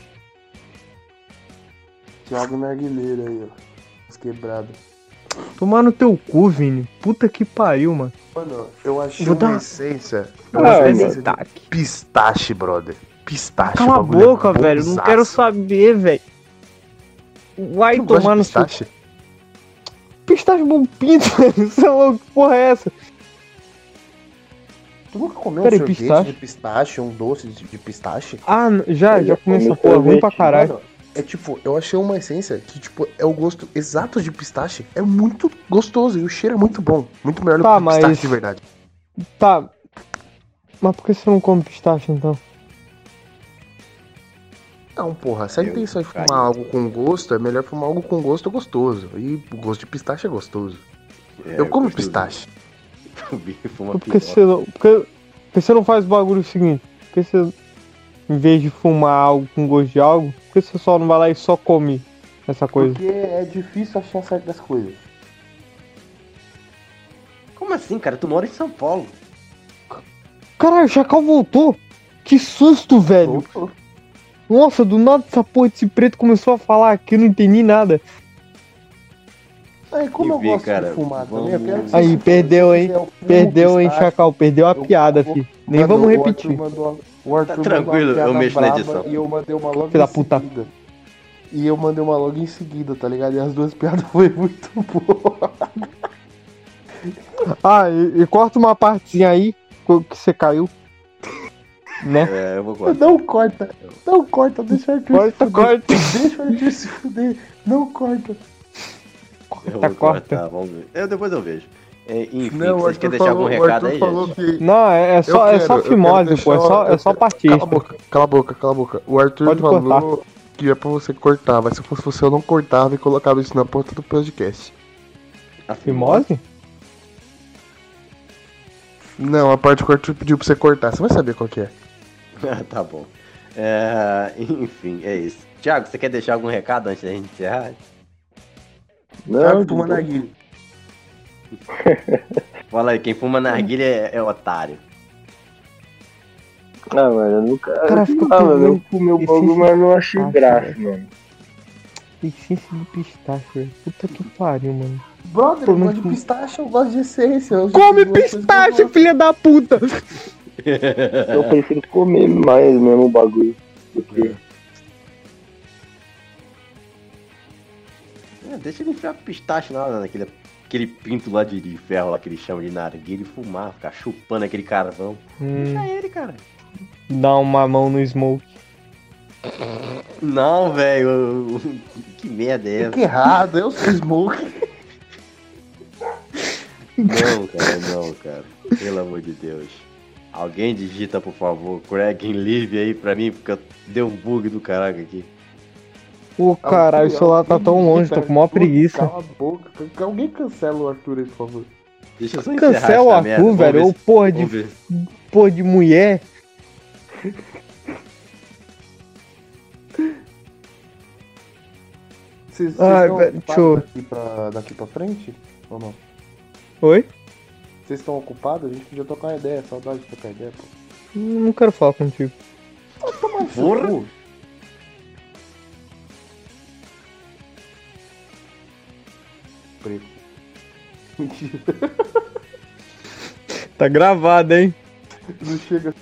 Thiago Narguileiro aí, ó. As quebradas. Tomar no teu cu, Vini. Puta que pariu, mano. Mano, eu achei Vou uma dar... essência. Eu ah, achei essência de pistache, brother. Pistache. Cala a é boca, é velho. Não quero saber, velho. Vai tu tomar no pistache? Seu... Pistache bom pinto, velho. Você é? Que porra é essa? Tu nunca comeu Pera um sorvete pistache? de pistache, um doce de, pistache? Ah, já, já comi essa porra, ruim pra caralho. Mano, é tipo, eu achei uma essência que, tipo, é o gosto exato de pistache. É muito gostoso e o cheiro é muito bom. Muito melhor tá, do que mas... pistache de verdade. Tá. Mas por que você não come pistache então? Não, porra, se a intenção é fumar algo com gosto, é melhor fumar algo com gosto gostoso. E o gosto de pistache é gostoso. É, eu como pistache. porque, você não, porque, porque você não faz o bagulho seguinte? Porque você em vez de fumar algo com gosto de algo, por que você só não vai lá e só come essa coisa? Porque é difícil achar certas coisas. Como assim, cara? Tu mora em São Paulo. Caralho, o Chacal voltou. Que susto, velho. Voltou. Nossa, do nada essa porra desse preto começou a falar aqui, eu não entendi nada. Aí, como eu gosto cara, de fumar vamos... também, Aí, perdeu, hein? Perdeu, hein, Chacal? Perdeu a piada, fi. Nem vamos repetir. O Arthur tá tranquilo, eu mexo na edição. E eu mandei uma logo Pela puta. Seguida. E eu mandei uma logo em seguida, tá ligado? E as duas piadas foi muito boa. Ah, e, e, corta uma partezinha aí que você caiu. Né? É, eu vou cortar. Não corta. Não corta, deixa o Arthur corta, se fuder. Corta, Deixa o Arthur se fuder. Não corta. Corta, corta. vamos ver. Eu, depois eu vejo. É, enfim, não, vocês querem deixar algum recado aí, gente? Que... Não, é, é só, é só fimose, pô. É só, é só partista. Cala a boca, cala a boca, cala a boca. O Arthur Pode falou cortar. que é pra você cortar, mas se fosse você eu não cortava e colocava isso na porta do podcast. A fimose? Não, a parte que o Arthur pediu pra você cortar. Você vai saber qual que é. tá bom. É, enfim, é isso. Tiago, você quer deixar algum recado antes da gente encerrar? Não, Thiago fuma narguilha. Fala aí, quem fuma narguilha é, é otário. Ah, mano, eu nunca. Cara, fica ah, mano, eu fumei o bagulho, mas não achei graça, mano. Essência de pistache, velho. Puta que pariu, mano. Brother, eu gosto de pistache, eu gosto de essência. Come pistache, filha da puta! eu prefiro comer mais mesmo o bagulho. Porque... deixa ele enfiar pistache lá naquele aquele pinto lá de, de ferro lá que ele chama de narguilha e fumar, ficar chupando aquele carvão. Hum. Deixa ele, cara. Dá uma mão no smoke. Não, velho. Que merda é essa? Que errado, eu sou smoke. Não, cara, não, cara. Pelo amor de Deus. Alguém digita, por favor, Craig Live aí pra mim, porque deu um bug do caraca aqui. Pô, caralho, o celular tá tão longe, tô com maior preguiça. Cala a boca. Alguém cancela o Arthur aí, por favor. Deixa eu só Cancela o Arthur, velho. Ou porra de. Porra de mulher. Vocês, ah, velho, deixa eu... daqui, pra, daqui pra frente? Ou não? Oi? Vocês estão ocupados? A gente podia tocar uma ideia, saudade de tocar ideia, pô. Não quero falar contigo. Porra! Preto. Mentira. tá gravado, hein? Não chega